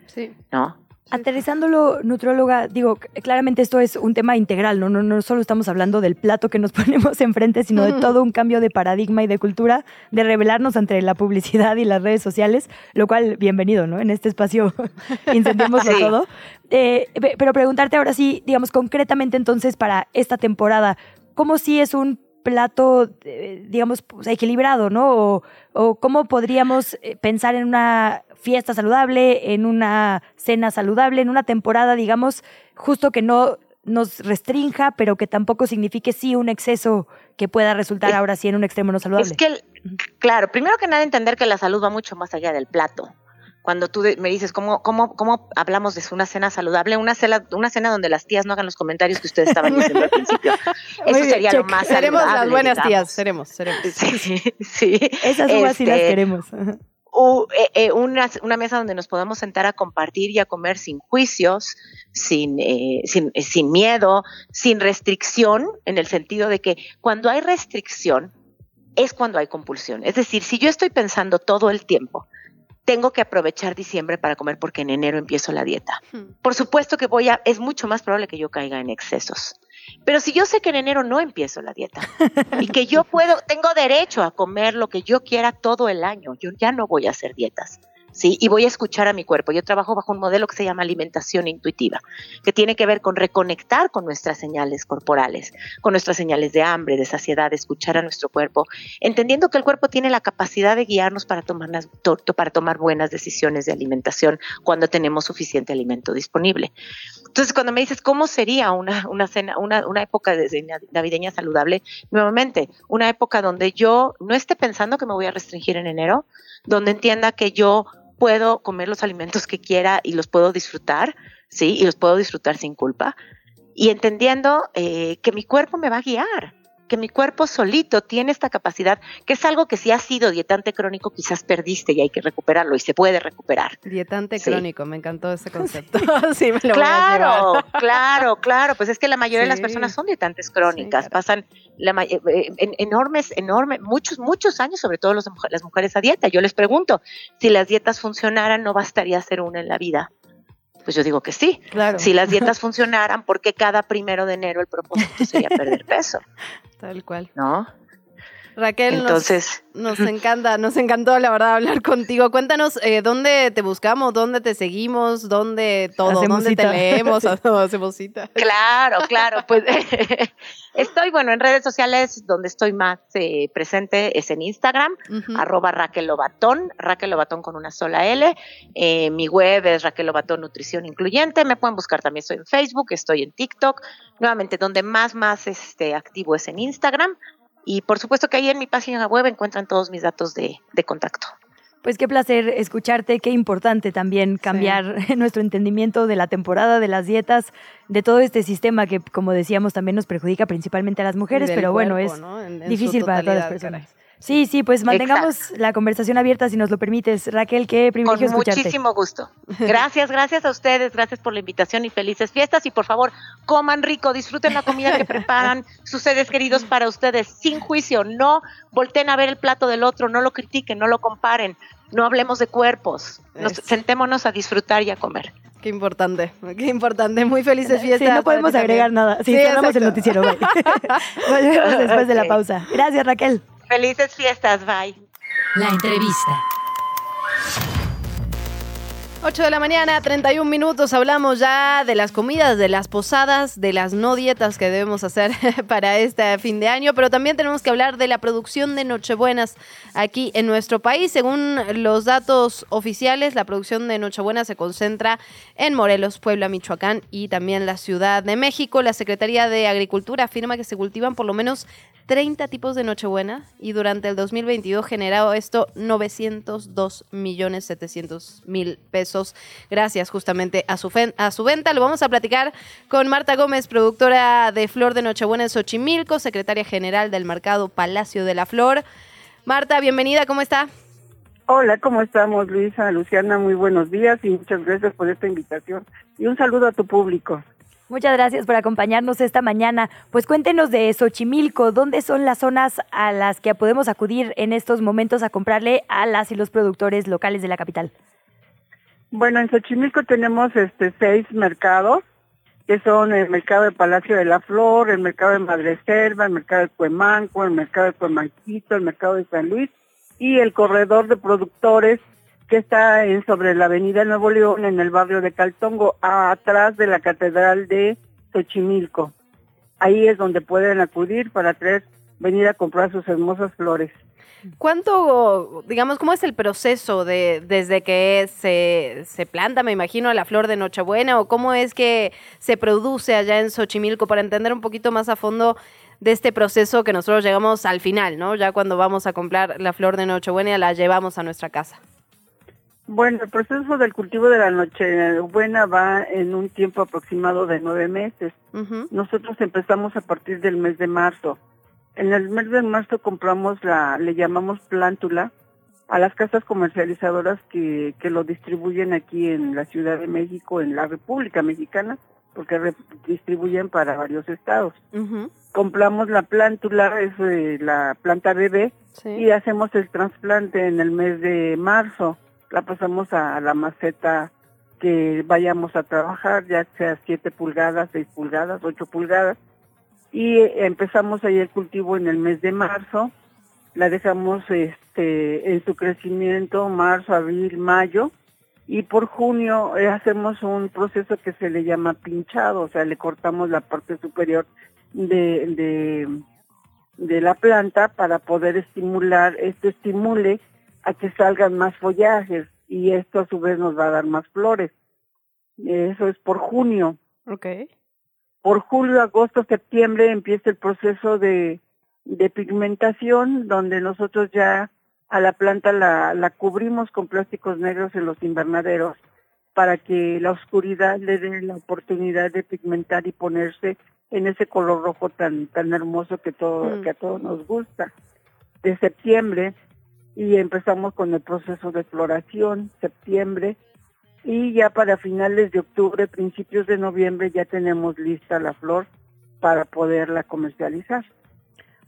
Sí. ¿No? Aterrizándolo, nutróloga, digo, claramente esto es un tema integral, ¿no? No, no solo estamos hablando del plato que nos <laughs> ponemos enfrente, sino de todo un cambio de paradigma y de cultura, de revelarnos entre la publicidad y las redes sociales, lo cual, bienvenido, ¿no? En este espacio <laughs> incendiemos Sí. todo. Eh, pe- pero preguntarte ahora sí, digamos, concretamente entonces para esta temporada, ¿cómo sí es un plato, eh, digamos, pues, equilibrado, ¿no? O, o cómo podríamos eh, pensar en una fiesta saludable, en una cena saludable, en una temporada, digamos, justo que no nos restrinja, pero que tampoco signifique sí un exceso que pueda resultar ahora sí en un extremo no saludable. Es que, el- claro, primero que nada entender que la salud va mucho más allá del plato. Cuando tú me dices, ¿cómo, cómo, ¿cómo hablamos de una cena saludable? Una cena, una cena donde las tías no hagan los comentarios que ustedes estaban diciendo al principio. <laughs> Muy Eso bien, sería lo más Seremos las saludable, buenas digamos. tías, seremos, seremos. Sí, sí. Esas uvas sí las Este, queremos. Eh, eh, una, una mesa donde nos podamos sentar a compartir y a comer sin juicios, sin, eh, sin, sin miedo, sin restricción, en el sentido de que cuando hay restricción es cuando hay compulsión. Es decir, si yo estoy pensando todo el tiempo, tengo que aprovechar diciembre para comer porque en enero empiezo la dieta. Por supuesto que voy a, es mucho más probable que yo caiga en excesos. Pero si yo sé que en enero no empiezo la dieta y que yo <laughs> puedo, tengo derecho a comer lo que yo quiera todo el año, yo ya no voy a hacer dietas. Y voy a escuchar a mi cuerpo. Yo trabajo bajo un modelo que se llama alimentación intuitiva, que tiene que ver con reconectar con nuestras señales corporales, con nuestras señales de hambre, de saciedad, de escuchar a nuestro cuerpo, entendiendo que el cuerpo tiene la capacidad de guiarnos para tomar, para tomar buenas decisiones de alimentación cuando tenemos suficiente alimento disponible. Entonces, cuando me dices cómo sería una, una cena, una, una época de cena navideña saludable, nuevamente, una época donde yo no esté pensando que me voy a restringir en enero, donde entienda que yo puedo comer los alimentos que quiera y los puedo disfrutar, sí, y los puedo disfrutar sin culpa, y entendiendo eh, que mi cuerpo me va a guiar, que mi cuerpo solito tiene esta capacidad, que es algo que si has sido dietante crónico quizás perdiste y hay que recuperarlo y se puede recuperar. Dietante Sí. crónico, me encantó ese <laughs> concepto. <laughs> sí, me lo claro, <laughs> claro, claro. Pues es que la mayoría de las personas son dietantes crónicas, pasan la, eh, eh, en- enormes, enormes, muchos, muchos años, sobre todo los, las mujeres a dieta. Yo les pregunto, si las dietas funcionaran, ¿no bastaría hacer una en la vida? Pues yo digo que sí. Claro. Si las dietas funcionaran, ¿por qué cada primero de enero el propósito sería perder peso? Tal cual. ¿No? Raquel, nos- Entonces- nos, encanta, nos encantó la verdad hablar contigo. Cuéntanos eh, dónde te buscamos, dónde te seguimos, dónde todo, Hacemos dónde te leemos, <laughs> <laughs> hacemos cita. Claro, claro, pues <laughs> estoy, bueno, en redes sociales donde estoy más eh, presente es en Instagram, Ujú. arroba Raquel Lobatón, Raquel Lobatón con una sola L, Eh, mi web es Raquel Lobatón Nutrición Incluyente, me pueden buscar también, estoy en Facebook, estoy en TikTok, nuevamente donde más, más este, activo es en Instagram, y por supuesto que ahí en mi página web encuentran todos mis datos de, de contacto. Pues qué placer escucharte, qué importante también cambiar <laughs> nuestro entendimiento de la temporada, de las dietas, de todo este sistema que, como decíamos, también nos perjudica principalmente a las mujeres, pero bueno, es ¿no? En- en su difícil para todas las personas. Sí, sí, pues mantengamos la conversación abierta si nos lo permites. Raquel, qué privilegio Con escucharte. muchísimo gusto. <laughs> Gracias, gracias a ustedes, gracias por la invitación y felices fiestas. Y por favor, coman rico, disfruten la comida que <laughs> preparan sus seres queridos para ustedes, sin juicio. No volteen a ver el plato del otro, no lo critiquen, no lo comparen, no hablemos de cuerpos. Nos, sentémonos a disfrutar y a comer. Qué importante, qué importante. Muy felices fiestas. Sí, no podemos agregar también. nada. Sí, cerramos el noticiero. Volvemos <laughs> después de la pausa. Gracias, Raquel. Felices fiestas, bye. La entrevista. 8 de la mañana, 31 minutos. Hablamos ya de las comidas, de las posadas, de las no dietas que debemos hacer <laughs> para este fin de año, pero también tenemos que hablar de la producción de Nochebuenas aquí en nuestro país. Según los datos oficiales, la producción de Nochebuena se concentra en Morelos, Puebla, Michoacán y también la Ciudad de México. La Secretaría de Agricultura afirma que se cultivan por lo menos 30 tipos de Nochebuena y durante el 2022 generado esto 902 millones 700 mil pesos gracias justamente a su, fen- a su venta. Lo vamos a platicar con Marta Gómez, productora de Flor de Nochebuena en Xochimilco, secretaria general del Mercado Palacio de la Flor. Marta, bienvenida, ¿cómo está? Hola, ¿cómo estamos, Luisa, Luciana? Muy buenos días y muchas gracias por esta invitación. Y un saludo a tu público. Muchas gracias por acompañarnos esta mañana. Pues cuéntenos de Xochimilco, ¿dónde son las zonas a las que podemos acudir en estos momentos a comprarle a las y los productores locales de la capital? Bueno, en Xochimilco tenemos este seis mercados, que son el mercado de Palacio de la Flor, el mercado de Madre Selva, el mercado de Cuemanco, el mercado de Cuemanquito, el mercado de San Luis y el corredor de productores que está en sobre la avenida Nuevo León en el barrio de Caltongo, atrás de la catedral de Xochimilco. Ahí es donde pueden acudir para traer, venir a comprar sus hermosas flores. ¿Cuánto, digamos, cómo es el proceso de desde que se, se planta, me imagino, la flor de Nochebuena o cómo es que se produce allá en Xochimilco para entender un poquito más a fondo de este proceso que nosotros llegamos al final, ¿no? Ya cuando vamos a comprar la flor de Nochebuena la llevamos a nuestra casa. Bueno, el proceso del cultivo de la Nochebuena va en un tiempo aproximado de nueve meses. Nosotros empezamos a partir del mes de marzo. En el mes de marzo compramos la, le llamamos plántula, a las casas comercializadoras que, que lo distribuyen aquí en la Ciudad de México, en la República Mexicana, porque re- distribuyen para varios estados. Compramos la plántula, es eh, la planta bebé, y hacemos el trasplante en el mes de marzo. La pasamos a, la maceta que vayamos a trabajar, ya sea 7 pulgadas, 6 pulgadas, 8 pulgadas. Y empezamos ahí el cultivo en el mes de marzo. La dejamos este, en su crecimiento marzo, abril, mayo. Y por junio eh, hacemos un proceso que se le llama pinchado, o sea, le cortamos la parte superior de, de, la planta para poder estimular, esto estimule a que salgan más follajes y esto a su vez nos va a dar más flores. Eso es por junio. Ok. Por julio, agosto, septiembre empieza el proceso de, de pigmentación donde nosotros ya a la planta la, la cubrimos con plásticos negros en los invernaderos para que la oscuridad le dé la oportunidad de pigmentar y ponerse en ese color rojo tan tan hermoso que todo Mm. que a todos nos gusta. De septiembre y empezamos con el proceso de floración, septiembre y ya para finales de octubre, principios de noviembre ya tenemos lista la flor para poderla comercializar.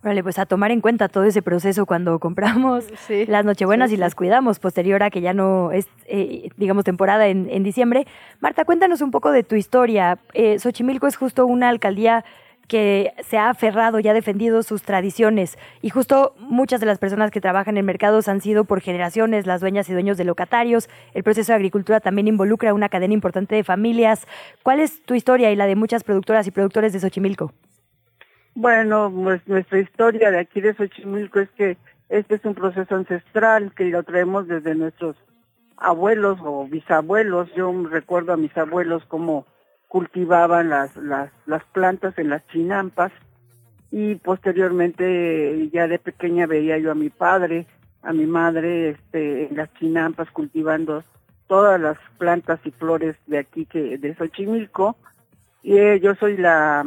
Órale, pues a tomar en cuenta todo ese proceso cuando compramos <laughs> las Nochebuenas y las cuidamos posterior a que ya no es, eh, digamos, temporada en, en diciembre. Marta, cuéntanos un poco de tu historia. Eh, Xochimilco es justo una alcaldía que se ha aferrado y ha defendido sus tradiciones. Y justo muchas de las personas que trabajan en mercados han sido por generaciones las dueñas y dueños de locatarios. El proceso de agricultura también involucra una cadena importante de familias. ¿Cuál es tu historia y la de muchas productoras y productores de Xochimilco? Bueno, pues nuestra historia de aquí de Xochimilco es que este es un proceso ancestral que lo traemos desde nuestros abuelos o bisabuelos. Yo recuerdo a mis abuelos cómo cultivaban las, las, las plantas en las chinampas y posteriormente ya de pequeña veía yo a mi padre, a mi madre este, en las chinampas cultivando todas las plantas y flores de aquí que de Xochimilco y eh, yo soy la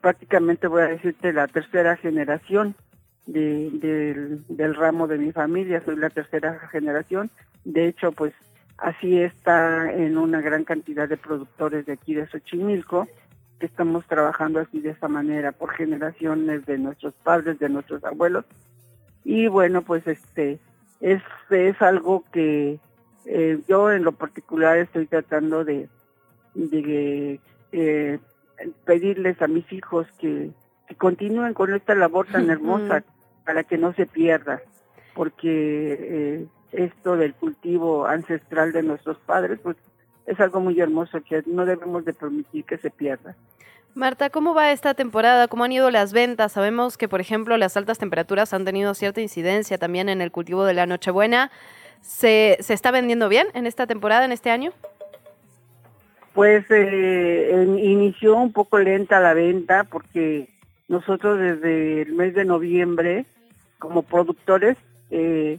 prácticamente voy a decirte la tercera generación de, del, del ramo de mi familia, soy la tercera generación. De hecho, pues así está en una gran cantidad de productores de aquí de Xochimilco, que estamos trabajando así de esta manera por generaciones de nuestros padres, de nuestros abuelos. Y bueno, pues este es, es algo que eh, yo en lo particular estoy tratando de, de eh, pedirles a mis hijos que, que continúen con esta labor tan hermosa para que no se pierda, porque eh, esto del cultivo ancestral de nuestros padres, pues es algo muy hermoso que no debemos de permitir que se pierda. Marta, ¿cómo va esta temporada? ¿Cómo han ido las ventas? Sabemos que, por ejemplo, las altas temperaturas han tenido cierta incidencia también en el cultivo de la Nochebuena. ¿Se, se está vendiendo bien en esta temporada, en este año? Pues eh, inició un poco lenta la venta porque nosotros desde el mes de noviembre, como productores, eh,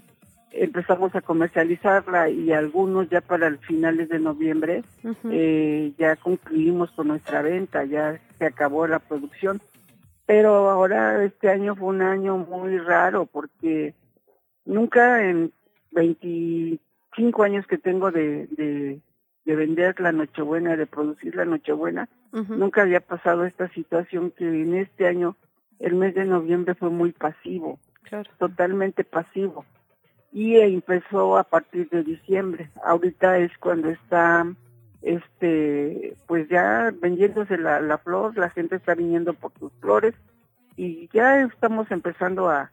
empezamos a comercializarla y algunos ya para el finales de noviembre eh, ya concluimos con nuestra venta, ya se acabó la producción. Pero ahora este año fue un año muy raro porque nunca en 25 años que tengo de, de, de vender la Nochebuena, de producir la Nochebuena, nunca había pasado esta situación que en este año el mes de noviembre fue muy pasivo, totalmente pasivo y empezó a partir de diciembre. Ahorita es cuando está, este, pues ya vendiéndose la, la flor, la gente está viniendo por sus flores y ya estamos empezando a,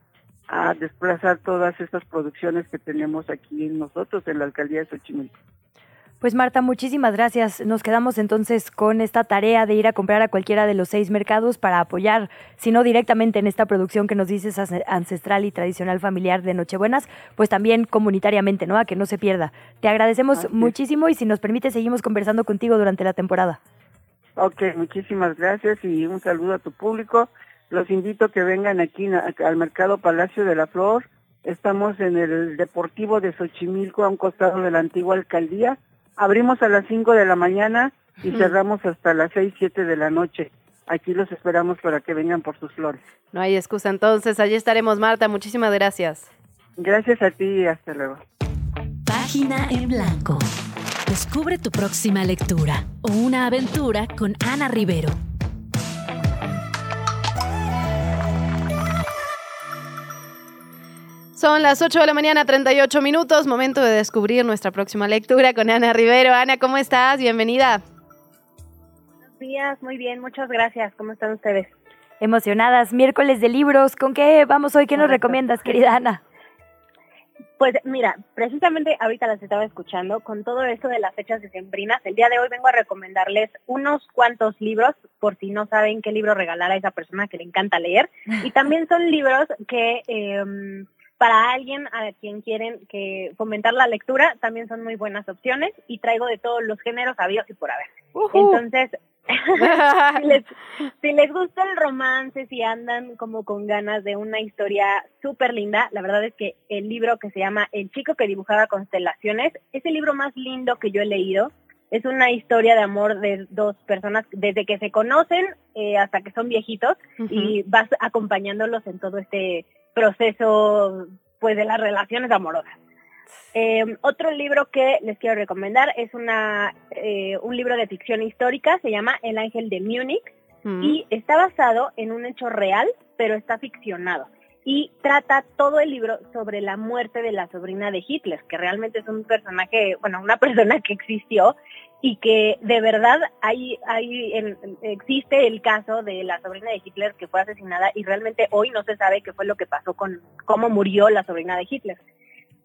a desplazar todas estas producciones que tenemos aquí nosotros en la alcaldía de Xochimilco. Pues Marta, muchísimas gracias. Nos quedamos entonces con esta tarea de ir a comprar a cualquiera de los seis mercados para apoyar, si no directamente en esta producción que nos dices ancestral y tradicional familiar de Nochebuenas, pues también comunitariamente, ¿no? A que no se pierda. Te agradecemos muchísimo y si nos permite seguimos conversando contigo durante la temporada. Ok, muchísimas gracias y un saludo a tu público. Los invito a que vengan aquí al Mercado Palacio de la Flor. Estamos en el Deportivo de Xochimilco, a un costado de la antigua alcaldía Abrimos a las 5 de la mañana y cerramos hasta las 6, 7 de la noche. Aquí los esperamos para que vengan por sus flores. No hay excusa entonces, allí estaremos Marta, muchísimas gracias. Gracias a ti y hasta luego. Página en blanco. Descubre tu próxima lectura o una aventura con Ana Rivero. Son las 8 de la mañana, 38 minutos, momento de descubrir nuestra próxima lectura con Ana Rivero. Ana, ¿cómo estás? Bienvenida. Buenos días, muy bien, muchas gracias. ¿Cómo están ustedes? Emocionadas, miércoles de libros. ¿Con qué vamos hoy? ¿Qué nos recomiendas, querida Ana? Pues mira, precisamente ahorita las estaba escuchando con todo esto de las fechas decembrinas. El día de hoy vengo a recomendarles unos cuantos libros por si no saben qué libro regalar a esa persona que le encanta leer. Y también son libros que eh, para alguien a quien quieren que fomentar la lectura, también son muy buenas opciones y traigo de todos los géneros habidos y por haber. Entonces, <laughs> <laughs> si, les, si les gusta el romance, si andan como con ganas de una historia súper linda, la verdad es que el libro que se llama El chico que dibujaba constelaciones es el libro más lindo que yo he leído. Es una historia de amor de dos personas desde que se conocen eh, hasta que son viejitos y vas acompañándolos en todo este proceso pues de las relaciones amorosas. Eh, otro libro que les quiero recomendar es una, eh, un libro de ficción histórica, se llama El Ángel de Múnich mm. y está basado en un hecho real, pero está ficcionado. Y trata todo el libro sobre la muerte de la sobrina de Hitler, que realmente es un personaje, bueno, una <laughs> persona que existió y que de verdad hay, hay existe el caso de la sobrina de Hitler que fue asesinada y realmente hoy no se sabe qué fue lo que pasó con cómo murió la sobrina de Hitler.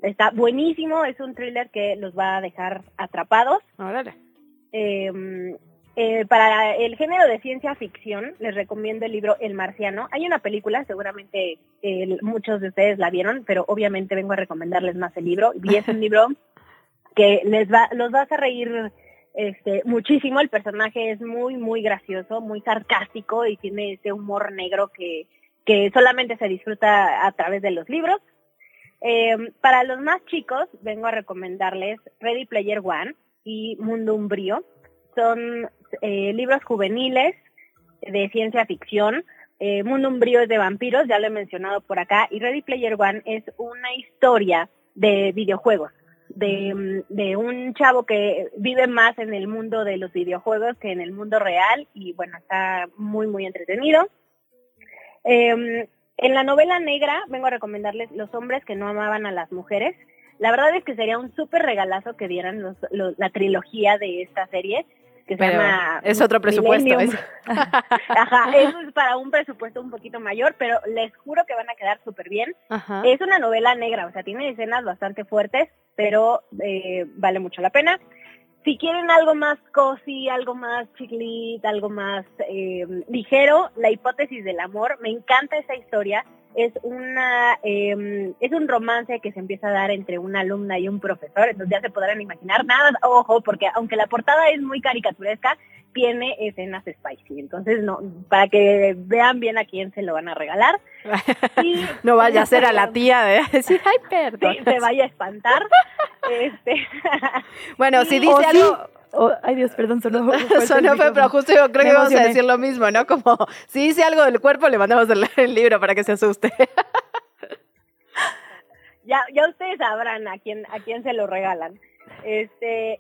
Está buenísimo, es un thriller que los va a dejar atrapados. Em, eh, para el género de ciencia ficción, les recomiendo el libro El Marciano. Hay una película, seguramente muchos de ustedes la vieron, pero obviamente vengo a recomendarles más el libro. Y es un <laughs> libro que les va, los vas a reír este, muchísimo. El personaje es muy, muy gracioso, muy sarcástico y tiene ese humor negro que, que solamente se disfruta a través de los libros. Eh, para los más chicos, vengo a recomendarles Ready Player One y Mundo Umbrío. Son eh, libros juveniles de ciencia ficción eh, Mundo Umbrío es de vampiros, ya lo he mencionado por acá, y Ready Player One es una historia de videojuegos, de, de un chavo que vive más en el mundo de los videojuegos que en el mundo real, y bueno, está muy, muy entretenido. Eh, en la novela negra vengo a recomendarles Los hombres que no amaban a las mujeres. La verdad es que sería un súper regalazo que dieran los, los, la trilogía de esta serie. Que se llama es otro presupuesto. Es- <laughs> Ajá, eso es para un presupuesto un poquito mayor, pero les juro que van a quedar súper bien. Ajá. Es una novela negra, o sea, tiene escenas bastante fuertes, pero eh, vale mucho la pena. Si quieren algo más cozy, algo más chiclit, algo más eh, ligero, La hipótesis del amor, me encanta esa historia. Es una eh, es un romance que se empieza a dar entre una alumna y un profesor, entonces ya se podrán imaginar nada, ojo, porque aunque la portada es muy caricaturesca, tiene escenas spicy, entonces no, para que vean bien a quién se lo van a regalar. <laughs> Y- No vaya a ser a la <laughs> tía de <laughs> decir, ay, perdón. Sí, se vaya a espantar. este, Bueno, si dice sí. algo... Oh, ay Dios, perdón, sonó. fuerte el Sonó feo, pero justo yo creo Me que vamos a decir lo mismo, ¿no? Como si dice algo del cuerpo, le mandamos el, el libro para que se asuste. ya, ya ustedes sabrán a quién, a quién se lo regalan. Este,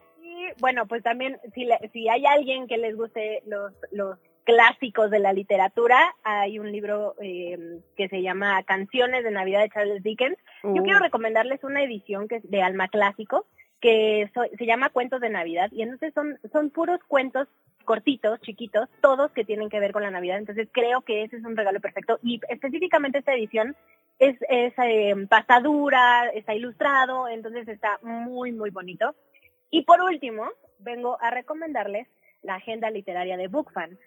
bueno, pues también, si, le- si hay alguien que les guste los, los clásicos de la literatura, hay un libro eh, que se llama Canciones de Navidad de Charles Dickens. Yo Uh. quiero recomendarles una edición que es de Alma Clásico, que so- se llama Cuentos de Navidad, y entonces son, son puros cuentos cortitos, chiquitos, todos que tienen que ver con la Navidad. Entonces creo que ese es un regalo perfecto. Y específicamente esta edición es, es eh, pastadura, está ilustrado, entonces está muy, muy bonito. Y por último, vengo a recomendarles la agenda literaria de BookFan.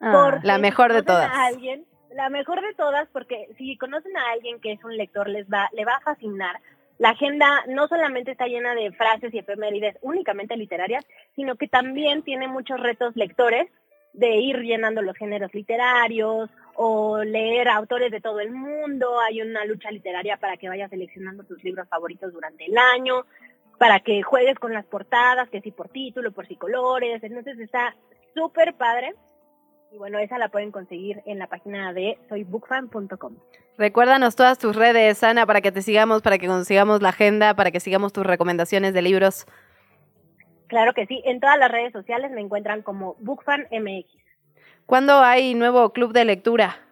Ah, la mejor de todas. a alguien, la mejor de todas, porque si conocen a alguien que es un lector, les va, le va a fascinar. La agenda no solamente está llena de frases y efemérides únicamente literarias, sino que también tiene muchos retos lectores de ir llenando los géneros literarios o leer a autores de todo el mundo. Hay una lucha literaria para que vayas seleccionando tus libros favoritos durante el año, para que juegues con las portadas, que si por título, por si colores. Entonces está súper padre. Y bueno, esa la pueden conseguir en la página de soybookfan.com. Recuérdanos todas tus redes, Ana, para que te sigamos, para que consigamos la agenda, para que sigamos tus recomendaciones de libros. Claro que sí, en todas las redes sociales me encuentran como BookFanMX. ¿Cuándo hay nuevo club de lectura?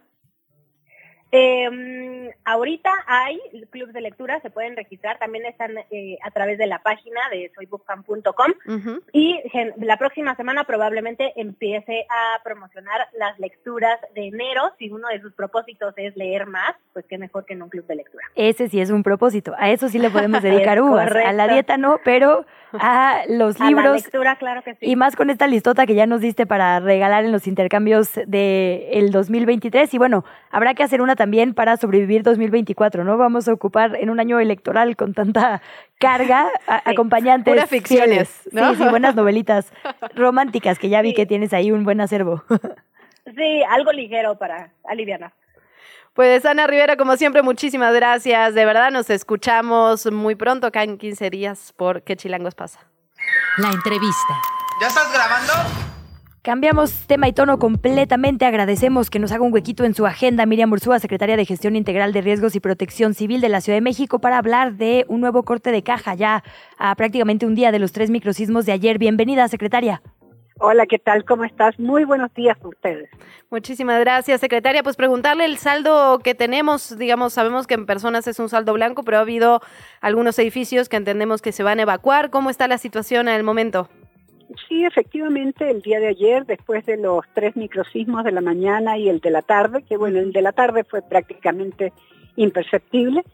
Eh, ahorita hay clubs de lectura, se pueden registrar, también están eh, a través de la página de soybookfan.com Ujú. y gen- la próxima semana probablemente empiece a promocionar las lecturas de enero. Si uno de sus propósitos es leer más, pues qué mejor que en un club de lectura. Ese sí es un propósito. A eso sí le podemos <laughs> dedicar uvas. A la dieta no, pero a los A la libros. lectura, claro que sí. Y más con esta listota que ya nos diste para regalar en los intercambios de el 2023. Y bueno, habrá que hacer una también para sobrevivir 2024, ¿no? Vamos a ocupar en un año electoral con tanta carga a- acompañantes. Puras ficciones. ¿no? Sí, sí, buenas novelitas <laughs> románticas, que ya vi que tienes ahí un buen acervo. <laughs> Sí, algo ligero para aliviar. Pues Ana Rivera, como siempre, muchísimas gracias. De verdad, nos escuchamos muy pronto, acá en 15 días, por ¿Qué Chilangos pasa? La entrevista. ¿Ya estás grabando? Cambiamos tema y tono completamente. Agradecemos que nos haga un huequito en su agenda Miriam Ursúa, secretaria de Gestión Integral de Riesgos y Protección Civil de la Ciudad de México, para hablar de un nuevo corte de caja ya a prácticamente un día de los tres microsismos de ayer. Bienvenida, secretaria. Hola, ¿qué tal? ¿Cómo estás? Muy buenos días a ustedes. Muchísimas gracias, secretaria. Pues preguntarle el saldo que tenemos, digamos, sabemos que en personas es un saldo blanco, pero ha habido algunos edificios que entendemos que se van a evacuar. ¿Cómo está la situación en el momento? Sí, efectivamente, el día de ayer, después de los tres microsismos de la mañana y el de la tarde, que bueno, el de la tarde fue prácticamente imperceptible,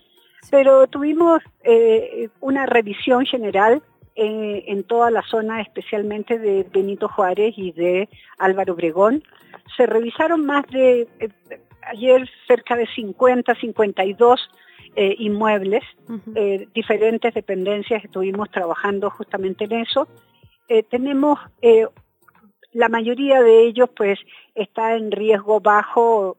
pero tuvimos eh, una revisión general en toda la zona, especialmente de Benito Juárez y de Álvaro Obregón. Se revisaron más de, eh, ayer cerca de 50, 52 eh, inmuebles, eh, diferentes dependencias estuvimos trabajando justamente en eso. Eh, tenemos eh, la mayoría de ellos pues está en riesgo bajo,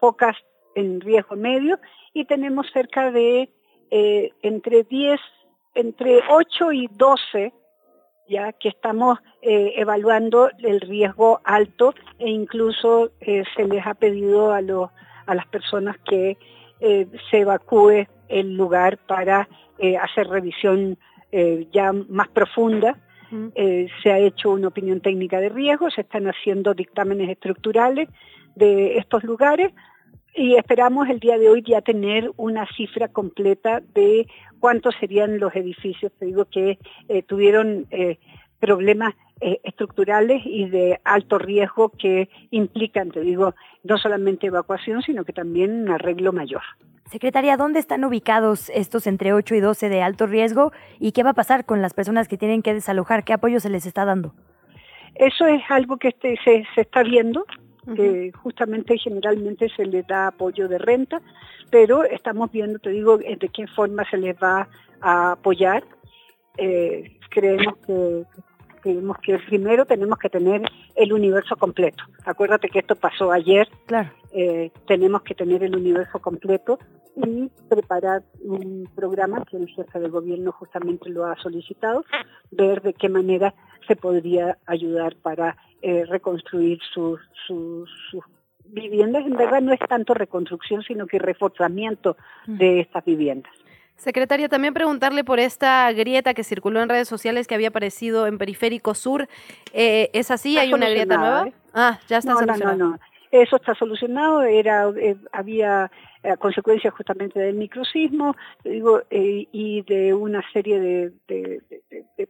pocas en riesgo medio y tenemos cerca de entre 10, entre 8 y 12 ya que estamos eh, evaluando el riesgo alto e incluso eh, se les ha pedido a, los, a las personas que eh, se evacúe el lugar para hacer revisión ya más profunda. se ha hecho una opinión técnica de riesgo, se están haciendo dictámenes estructurales de estos lugares y esperamos el día de hoy ya tener una cifra completa de cuántos serían los edificios, te digo, que tuvieron problemas eh, estructurales y de alto riesgo que implican, te digo, no solamente evacuación, sino que también un arreglo mayor. Secretaria, ¿dónde están ubicados estos entre 8 y 12 de alto riesgo y qué va a pasar con las personas que tienen que desalojar? ¿Qué apoyo se les está dando? Eso es algo que este, se, se está viendo, que justamente generalmente se les da apoyo de renta, pero estamos viendo, te digo, de qué forma se les va a apoyar. Eh, creemos que creemos que primero tenemos que tener el universo completo. Acuérdate que esto pasó ayer. Claro. Eh, tenemos que tener el universo completo y preparar un programa que el jefe del gobierno justamente lo ha solicitado, ver de qué manera se podría ayudar para eh, reconstruir sus, sus, sus viviendas. En verdad no es tanto reconstrucción, sino que reforzamiento de estas viviendas. Secretaria, también preguntarle por esta grieta que circuló en redes sociales que había aparecido en Periférico Sur. Eh, ¿Es así? ¿Hay una grieta nueva? ¿eh? Ah, ya está solucionado. No, no, no. Eso está solucionado. Era, eh, había a consecuencia justamente del microsismo digo, eh, y de una serie de,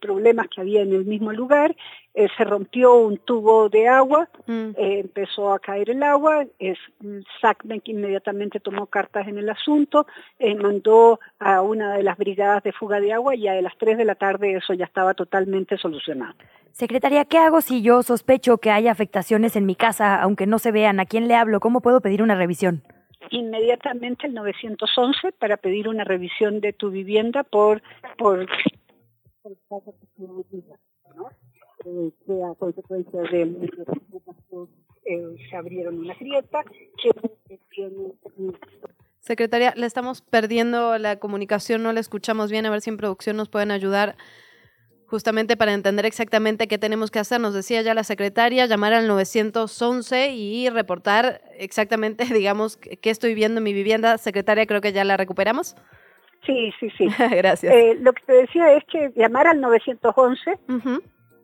problemas que había en el mismo lugar. Eh, se rompió un tubo de agua, mm. eh, empezó a caer el agua, es, SACMEC inmediatamente tomó cartas en el asunto, mandó a una de las brigadas de fuga de agua y a las 3 de la tarde eso ya estaba totalmente solucionado. Secretaria, ¿qué hago si yo sospecho que hay afectaciones en mi casa, aunque no se vean? ¿A quién le hablo? ¿Cómo puedo pedir una revisión? Inmediatamente el 911 para pedir una revisión de tu vivienda por por, ¿no? eh, que a consecuencia de eh, se abrieron una grieta Secretaria, le estamos perdiendo la comunicación, no la escuchamos bien, a ver si en producción nos pueden ayudar justamente para entender exactamente qué tenemos que hacer. Nos decía ya la secretaria, llamar al 911 y reportar exactamente, <laughs> digamos, qué estoy viendo en mi vivienda. Secretaria, creo que ya la recuperamos. Sí, sí, sí. <laughs> Gracias. Eh, lo que te decía es que llamar al 911,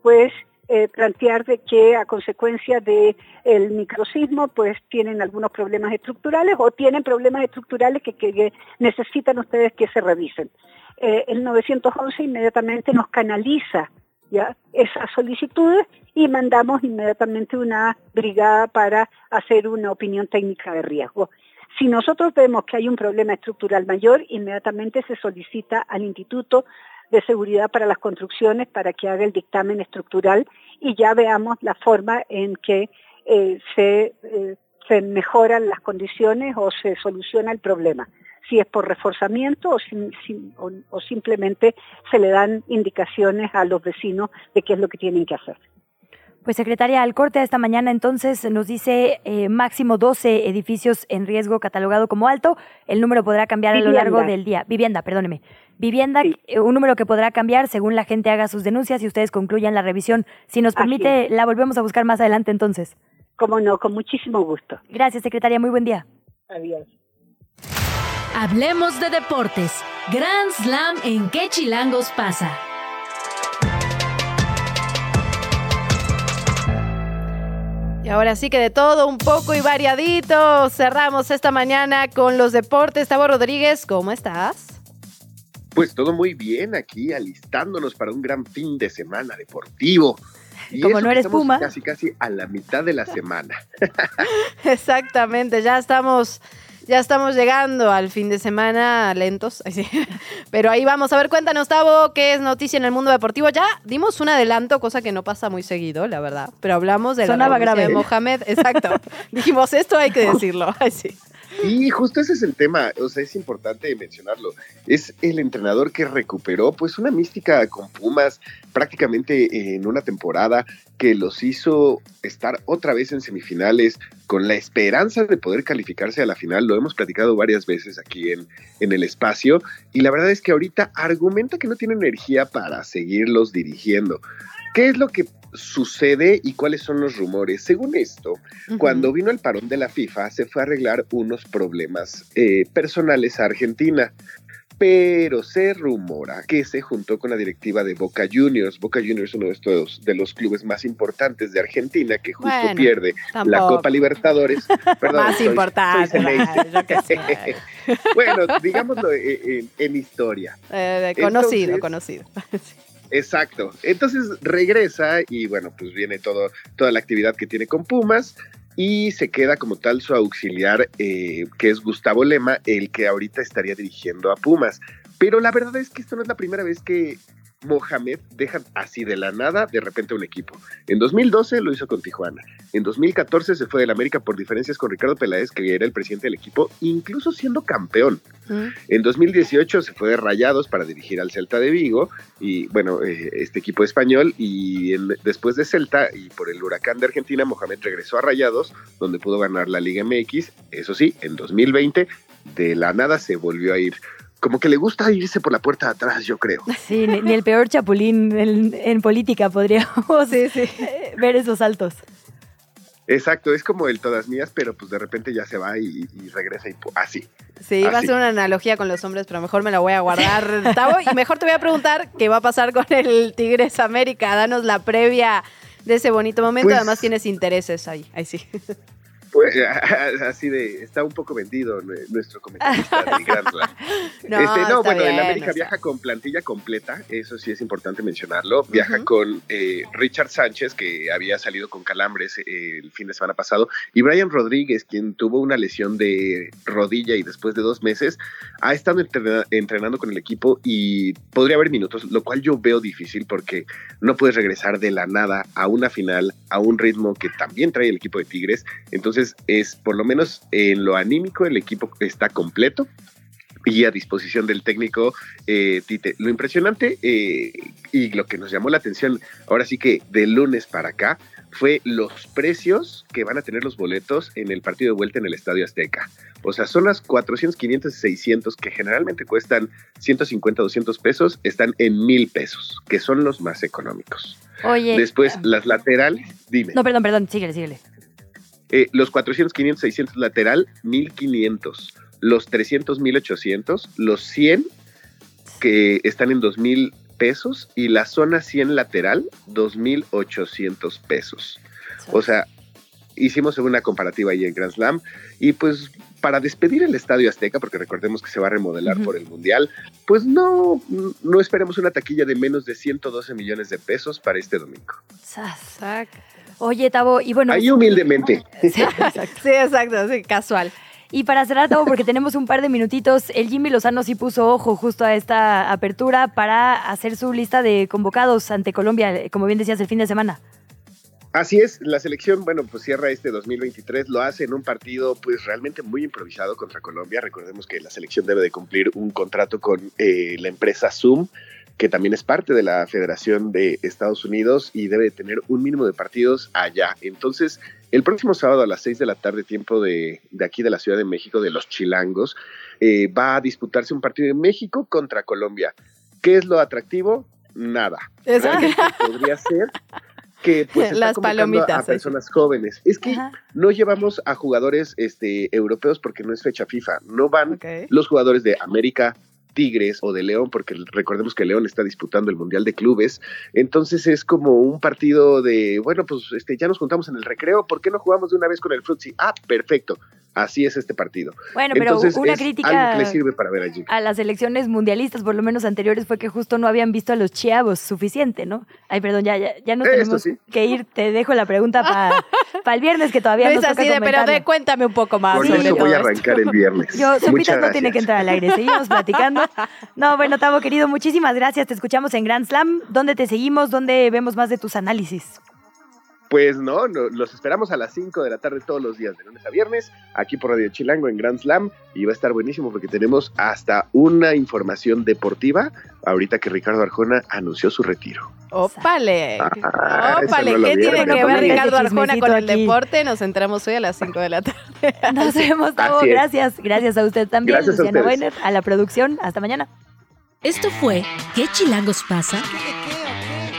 pues eh, plantear de que a consecuencia del el microsismo pues tienen algunos problemas estructurales o tienen problemas estructurales que necesitan ustedes que se revisen. Eh, el 911 inmediatamente nos canaliza ya esas solicitudes y mandamos inmediatamente una brigada para hacer una opinión técnica de riesgo. Si nosotros vemos que hay un problema estructural mayor, inmediatamente se solicita al Instituto de Seguridad para las Construcciones para que haga el dictamen estructural y ya veamos la forma en que eh, eh, se mejoran las condiciones o se soluciona el problema si es por reforzamiento o, simplemente se le dan indicaciones a los vecinos de qué es lo que tienen que hacer. Pues secretaria, al corte de esta mañana entonces nos dice eh, máximo 12 edificios en riesgo catalogado como alto. El número podrá cambiar a lo largo del día. Vivienda, perdóneme. Vivienda, eh, un número que podrá cambiar según la gente haga sus denuncias y ustedes concluyan la revisión. Si nos permite, la volvemos a buscar más adelante entonces. Como no, con muchísimo gusto. Gracias, secretaria. Muy buen día. Adiós. Hablemos de deportes. Grand Slam en qué chilangos pasa. Y ahora sí que de todo un poco y variadito. Cerramos esta mañana con los deportes. Tavo Rodríguez, ¿cómo estás? Pues todo muy bien aquí, alistándonos para un gran fin de semana deportivo. Y Como no eres Puma. Casi, casi a la mitad de la semana. <laughs> Exactamente, ya estamos ya estamos llegando al fin de semana lentos, <laughs> pero ahí vamos. A ver, cuéntanos, Tavo, qué es noticia en el mundo deportivo. Ya dimos un adelanto, cosa que no pasa muy seguido, la verdad, pero hablamos de Sonaba la grave. de Mohamed, exacto. <laughs> Dijimos, esto hay que decirlo. <laughs> Ay, Sí, justo ese es el tema, o sea, es importante mencionarlo. Es el entrenador que recuperó pues una mística con Pumas prácticamente en una temporada que los hizo estar otra vez en semifinales con la esperanza de poder calificarse a la final. Lo hemos platicado varias veces aquí en, en el espacio y la verdad es que ahorita argumenta que no tiene energía para seguirlos dirigiendo. ¿Qué es lo que sucede y cuáles son los rumores? Según esto, cuando vino el parón de la FIFA, se fue a arreglar unos problemas eh, personales a Argentina. Pero se rumora que se juntó con la directiva de Boca Juniors. Boca Juniors es uno de, estos, de los clubes más importantes de Argentina que justo Bueno, pierde la. Copa Libertadores. <laughs> Perdón, Más soy- importante, soy <laughs> <laughs> bueno, digámoslo en, en- en historia. Eh, conocido, Entonces- conocido. Exacto. Entonces regresa y bueno, pues viene todo, toda la actividad que tiene con Pumas y se queda como tal su auxiliar, eh, que es Gustavo Lema, el que ahorita estaría dirigiendo a Pumas. Pero la verdad es que esto no es la primera vez que Mohamed deja así de la nada de repente un equipo. En 2012 lo hizo con Tijuana. En 2014 se fue del América por diferencias con Ricardo Peláez, que era el presidente del equipo, incluso siendo campeón. En 2018 se fue de Rayados para dirigir al Celta de Vigo y bueno, eh, este equipo español y en- después de Celta y por el huracán de Argentina, Mohamed regresó a Rayados donde pudo ganar la Liga MX. Eso sí, en 2020 de la nada se volvió a ir. Como que le gusta irse por la puerta de atrás, yo creo. Sí, ni, ni el peor chapulín en, en política podríamos <laughs> ver esos saltos. Exacto, es como el todas mías, pero pues de repente ya se va y, y regresa y así. Sí, iba a ser una analogía con los hombres, pero mejor me la voy a guardar, Tavo. Y mejor te voy a preguntar qué va a pasar con el Tigres América. Danos la previa de ese bonito momento. Pues- Además, tienes intereses ahí. Ahí sí. Pues, <laughs> así de, está un poco vendido nue- nuestro comentarista. <laughs> No, Este, está bueno, bien, el América viaja con plantilla completa, eso sí es importante mencionarlo. Viaja con eh, Richard Sánchez, que había salido con calambres eh, el fin de semana pasado, y Brian Rodríguez, quien tuvo una lesión de rodilla y después de dos meses ha estado entrena- entrenando con el equipo y podría haber minutos, lo cual yo veo difícil porque no puedes regresar de la nada a una final, a un ritmo que también trae el equipo de Tigres. Entonces, es por lo menos en lo anímico, el equipo está completo y a disposición del técnico eh, Tite. Lo impresionante eh, y lo que nos llamó la atención ahora sí que de lunes para acá fue los precios que van a tener los boletos en el partido de vuelta en el Estadio Azteca. O sea, son las 400, 500, 600 que generalmente cuestan 150, 200 pesos, están en mil pesos, que son los más económicos. Oye. Después, las laterales, dime. No, perdón, perdón, síguele, síguele. Eh, los 400, 500, 600 lateral, 1500. Los 300, 1800. Los 100 que están en 2000 pesos. Y la zona 100 lateral, 2800 pesos. O sea, hicimos una comparativa ahí en Grand Slam. Y pues para despedir el Estadio Azteca, porque recordemos que se va a remodelar por el Mundial, pues no, no esperemos una taquilla de menos de 112 millones de pesos para este domingo. Sas. Oye, Tavo, y bueno. Ahí humildemente. <laughs> Sí, exacto, sí, casual. Y para cerrar, Tavo, porque tenemos un par de minutitos, el Jimmy Lozano sí puso ojo justo a esta apertura para hacer su lista de convocados ante Colombia, eh, como bien decías, el fin de semana. Así es, la selección, bueno, pues cierra este 2023, lo hace en un partido pues realmente muy improvisado contra Colombia. Recordemos que la selección debe de cumplir un contrato con eh, la empresa Zoom, que también es parte de la Federación de Estados Unidos y debe de tener un mínimo de partidos allá. Entonces, el próximo sábado a las 6 de la tarde, tiempo de, de aquí de la Ciudad de México, de los Chilangos, eh, va a disputarse un partido de México contra Colombia. ¿Qué es lo atractivo? Nada. Realmente podría ser que pues está Las palomitas, a sí. personas jóvenes. Es que no llevamos a jugadores este, europeos porque no es fecha FIFA. No van los jugadores de América, Tigres o de León, porque recordemos que León está disputando el Mundial de Clubes. Entonces es como un partido de, bueno, pues este, ya nos juntamos en el recreo, ¿por qué no jugamos de una vez con el Frutzi? Ah, perfecto. Así es este partido. Bueno, pero Entonces, una es crítica- Algo que le sirve para ver allí. A las elecciones mundialistas, por lo menos anteriores, fue que justo no habían visto a los chiavos suficiente, ¿no? Ay, perdón, ya, ya, ya Esto tenemos sí. que ir. Te dejo la pregunta para <laughs> el viernes, que todavía No nos es toca así de, pero de, cuéntame un poco más Con sobre eso voy a esto. arrancar el viernes. Yo, Sopitas no tiene que entrar al aire. Seguimos platicando. <laughs> No, bueno, Tavo, querido, muchísimas gracias. Te escuchamos en Grand Slam. ¿Dónde te seguimos? ¿Dónde vemos más de tus análisis? Pues no, no, los esperamos a las 5 de la tarde todos los días, de lunes a viernes, aquí por Radio Chilango en Grand Slam. Y va a estar buenísimo porque tenemos hasta una información deportiva ahorita que Ricardo Arjona anunció su retiro. ¡Ópale! Ah, ¡Ópale! no ¿Qué vieron, tiene que ver Ricardo Arjona con el aquí. deporte? Nos enteramos hoy a las 5 de la tarde. <laughs> Nos vemos, Tavo. Gracias. Gracias a usted también, Gracias a Luciana ustedes. Weiner, a la producción. Hasta mañana. Esto fue ¿Qué chilangos pasa?